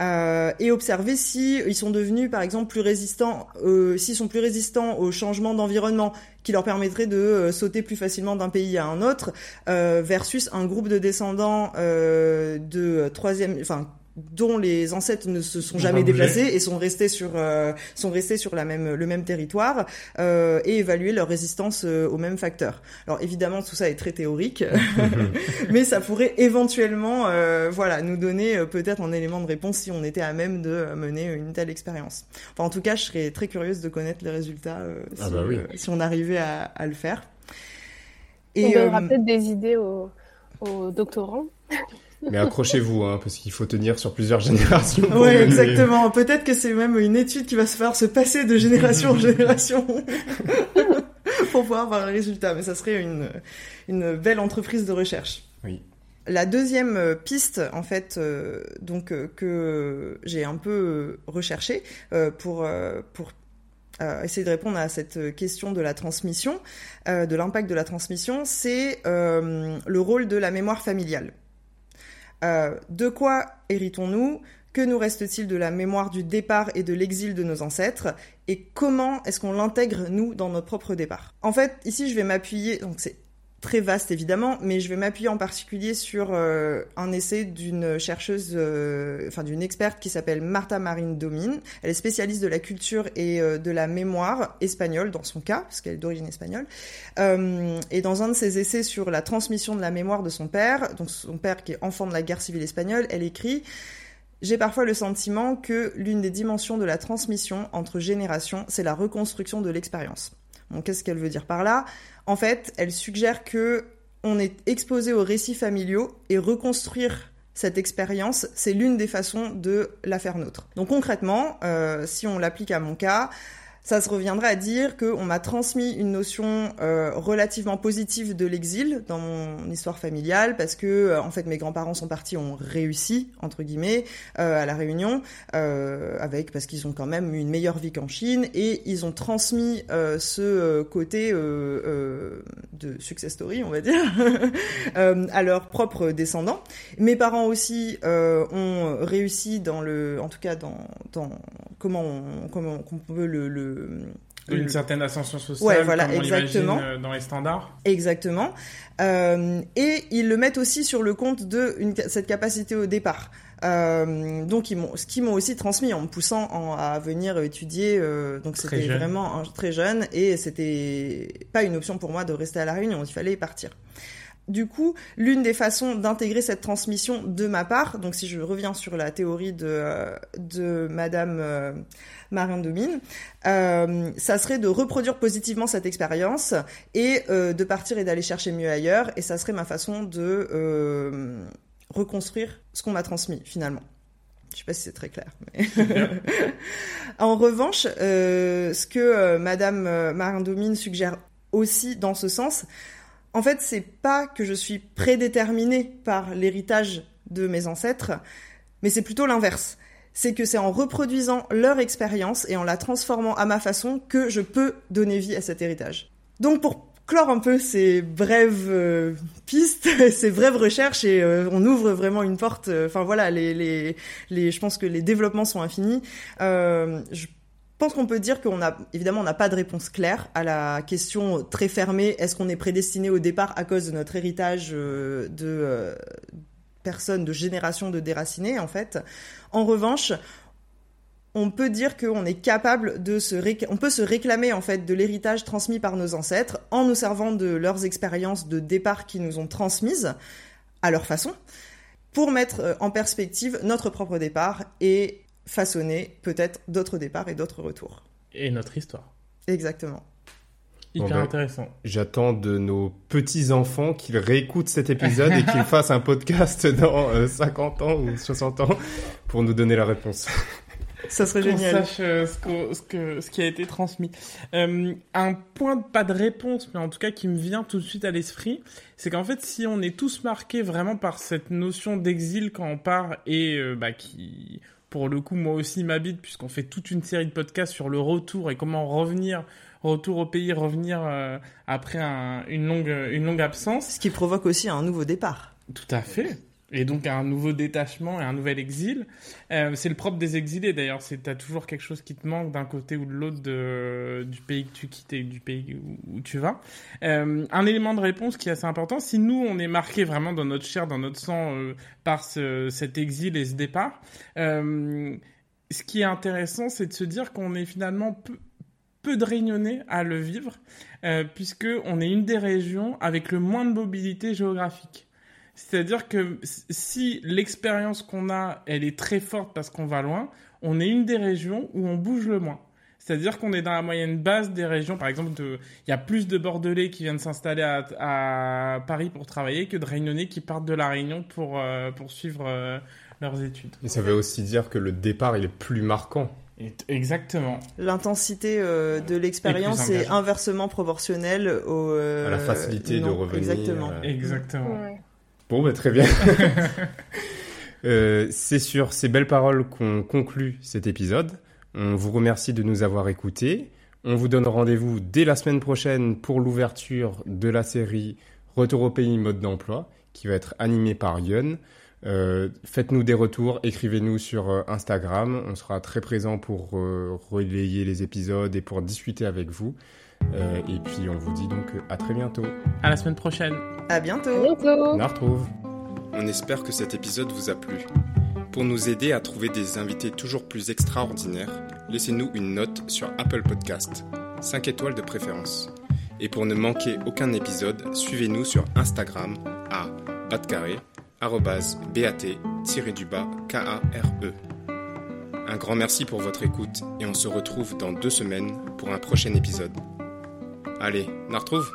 euh, et observer si ils sont devenus par exemple plus résistants, euh, s'ils sont plus résistants au changement d'environnement qui leur permettrait de euh, sauter plus facilement d'un pays à un autre, euh, versus un groupe de descendants euh, de troisième, enfin dont les ancêtres ne se sont Ont jamais déplacés et sont restés sur euh, sont restés sur la même le même territoire euh, et évaluer leur résistance euh, aux mêmes facteurs. Alors évidemment tout ça est très théorique, [laughs] [laughs] mais ça pourrait éventuellement euh, voilà nous donner euh, peut-être un élément de réponse si on était à même de mener une telle expérience. Enfin en tout cas je serais très curieuse de connaître les résultats euh, si, Ah bah oui. euh, si on arrivait à, à le faire. On donnera euh, peut-être des idées aux, aux doctorants. Mais accrochez-vous, hein, parce qu'il faut tenir sur plusieurs [laughs] générations. mener- exactement. Peut-être que c'est même une étude qui va se faire se passer de génération en génération [laughs] pour pouvoir voir le résultat. Mais ça serait une, une belle entreprise de recherche. Oui. La deuxième euh, piste, en fait, euh, donc euh, que j'ai un peu recherché euh, pour pour essayer de répondre à cette question de la transmission, de l'impact de la transmission, c'est le rôle de la mémoire familiale. Euh, de quoi héritons-nous? Que nous reste-t-il de la mémoire du départ et de l'exil de nos ancêtres? Et comment est-ce qu'on l'intègre, nous, dans notre propre départ? En fait, ici, je vais m'appuyer, donc c'est très vaste évidemment, mais je vais m'appuyer en particulier sur euh, un essai d'une chercheuse, euh, enfin d'une experte qui s'appelle Marta Marin Domin. Elle est spécialiste de la culture et euh, de la mémoire espagnole dans son cas, parce qu'elle est d'origine espagnole. Et dans un de ses essais sur la transmission de la mémoire de son père, donc son père qui est enfant de la guerre civile espagnole, elle écrit j'ai parfois le sentiment que l'une des dimensions de la transmission entre générations, c'est la reconstruction de l'expérience. Donc, qu'est-ce qu'elle veut dire par là? En fait, elle suggère que on est exposé aux récits familiaux et reconstruire cette expérience, c'est l'une des façons de la faire nôtre. Donc concrètement, euh, si on l'applique à mon cas, ça se reviendrait à dire qu'on m'a transmis une notion euh, relativement positive de l'exil dans mon histoire familiale parce que euh, en fait mes grands-parents sont partis ont réussi entre guillemets euh, à la Réunion avec parce qu'ils ont quand même eu une meilleure vie qu'en Chine et ils ont transmis ce côté de success story on va dire [laughs] à leurs propres descendants. Mes parents aussi ont réussi dans le en tout cas dans comment on, comment on peut le Une certaine ascension sociale, Ouais, voilà, comme on exactement. euh, dans les standards. Exactement. Euh, et ils le mettent aussi sur le compte de une, cette capacité au départ. Euh, donc ils ce qu'ils m'ont aussi transmis en me poussant en- à venir étudier. euh, donc c'était vraiment un- très jeune et c'était pas une option pour moi de rester à la Réunion. Il fallait partir. Du coup, l'une des façons d'intégrer cette transmission de ma part, donc si je reviens sur la théorie de, euh, de Madame euh, Marin Domine, euh, ça serait de reproduire positivement cette expérience et euh, de partir et d'aller chercher mieux ailleurs. Et ça serait ma façon de reconstruire ce qu'on m'a transmis finalement. Je sais pas si c'est très clair. mais- [laughs] en revanche, ce que Madame Marin suggère aussi dans ce sens, en fait, c'est pas que je suis prédéterminée par l'héritage de mes ancêtres, mais c'est plutôt l'inverse. C'est que c'est en reproduisant leur expérience et en la transformant à ma façon que je peux donner vie à cet héritage. Donc pour clore un peu ces brèves euh, pistes, [laughs] ces brèves recherches et euh, on ouvre vraiment une porte. euh, Enfin voilà, je pense que les développements sont infinis. Euh, pense qu'on peut dire qu'on a évidemment on n'a pas de réponse claire à la question très fermée est-ce qu'on est prédestiné au départ à cause de notre héritage euh, de euh, personnes de générations de déracinés en fait. En revanche, on peut dire qu'on est capable de se on peut se réclamer en fait de l'héritage transmis par nos ancêtres en nous servant de leurs expériences de départ qui nous ont transmises à leur façon pour mettre euh, en perspective notre propre départ et façonner peut-être d'autres départs et d'autres retours. Et notre histoire. Exactement. Hyper Bon, bah, intéressant. J'attends de nos petits-enfants qu'ils réécoutent cet épisode et qu'ils [laughs] fassent un podcast dans euh, 50 ans ou 60 ans pour nous donner la réponse. Ça serait Qu'on génial. sache euh, ce, qu'au- ce, que, ce qui a été transmis. Euh, un point, pas de réponse, mais en tout cas qui me vient tout de suite à l'esprit, c'est qu'en fait, si on est tous marqués vraiment par cette notion d'exil quand on part et euh, bah, qui, pour le coup, moi aussi m'habite, puisqu'on fait toute une série de podcasts sur le retour et comment revenir, retour au pays, revenir euh, après un- une, longue, une longue absence. Ce qui provoque aussi un nouveau départ. Tout à fait. Et donc un nouveau détachement et un nouvel exil. Euh, c'est le propre des exilés d'ailleurs, c'est t'as toujours quelque chose qui te manque d'un côté ou de l'autre du pays que tu quittes et du pays où, tu vas. Euh, un élément de réponse qui est assez important, si nous on est marqué vraiment dans notre chair, dans notre sang euh, par ce, cet exil et ce départ, ce qui est intéressant c'est de se dire qu'on est finalement peu, peu de réunionnais à le vivre, puisque on est une des régions avec le moins de mobilité géographique. C'est-à-dire que si l'expérience qu'on a, elle est très forte parce qu'on va loin, on est une des régions où on bouge le moins. C'est-à-dire qu'on est dans la moyenne basse des régions. Par exemple, il y a plus de Bordelais qui viennent s'installer à, Paris pour travailler que de Réunionnais qui partent de la Réunion pour euh, poursuivre euh, leurs études. Et ça veut aussi dire que le départ il est plus marquant. Exactement. L'intensité euh, de l'expérience est inversement proportionnelle au, à la facilité de revenir. Exactement. Exactement. Bon, bah, très bien. [laughs] euh, c'est sur ces belles paroles qu'on conclut cet épisode. On vous remercie de nous avoir écoutés. On vous donne rendez-vous dès la semaine prochaine pour l'ouverture de la série Retour au pays mode d'emploi, qui va être animée par Yun. Euh, Faites-nous des retours, écrivez-nous sur euh, Instagram. On sera très présent pour euh, relayer les épisodes et pour discuter avec vous. Euh, et puis on vous dit donc à très bientôt. À la semaine prochaine. À bientôt. À bientôt. On la retrouve. On espère que cet épisode vous a plu. Pour nous aider à trouver des invités toujours plus extraordinaires, laissez-nous une note sur Apple Podcast, 5 étoiles de préférence. Et pour ne manquer aucun épisode, suivez-nous sur Instagram à batcarré, bat-du-bas K-A-R-E. Un grand merci pour votre écoute et on se retrouve dans deux semaines pour un prochain épisode. Allez, on retrouve?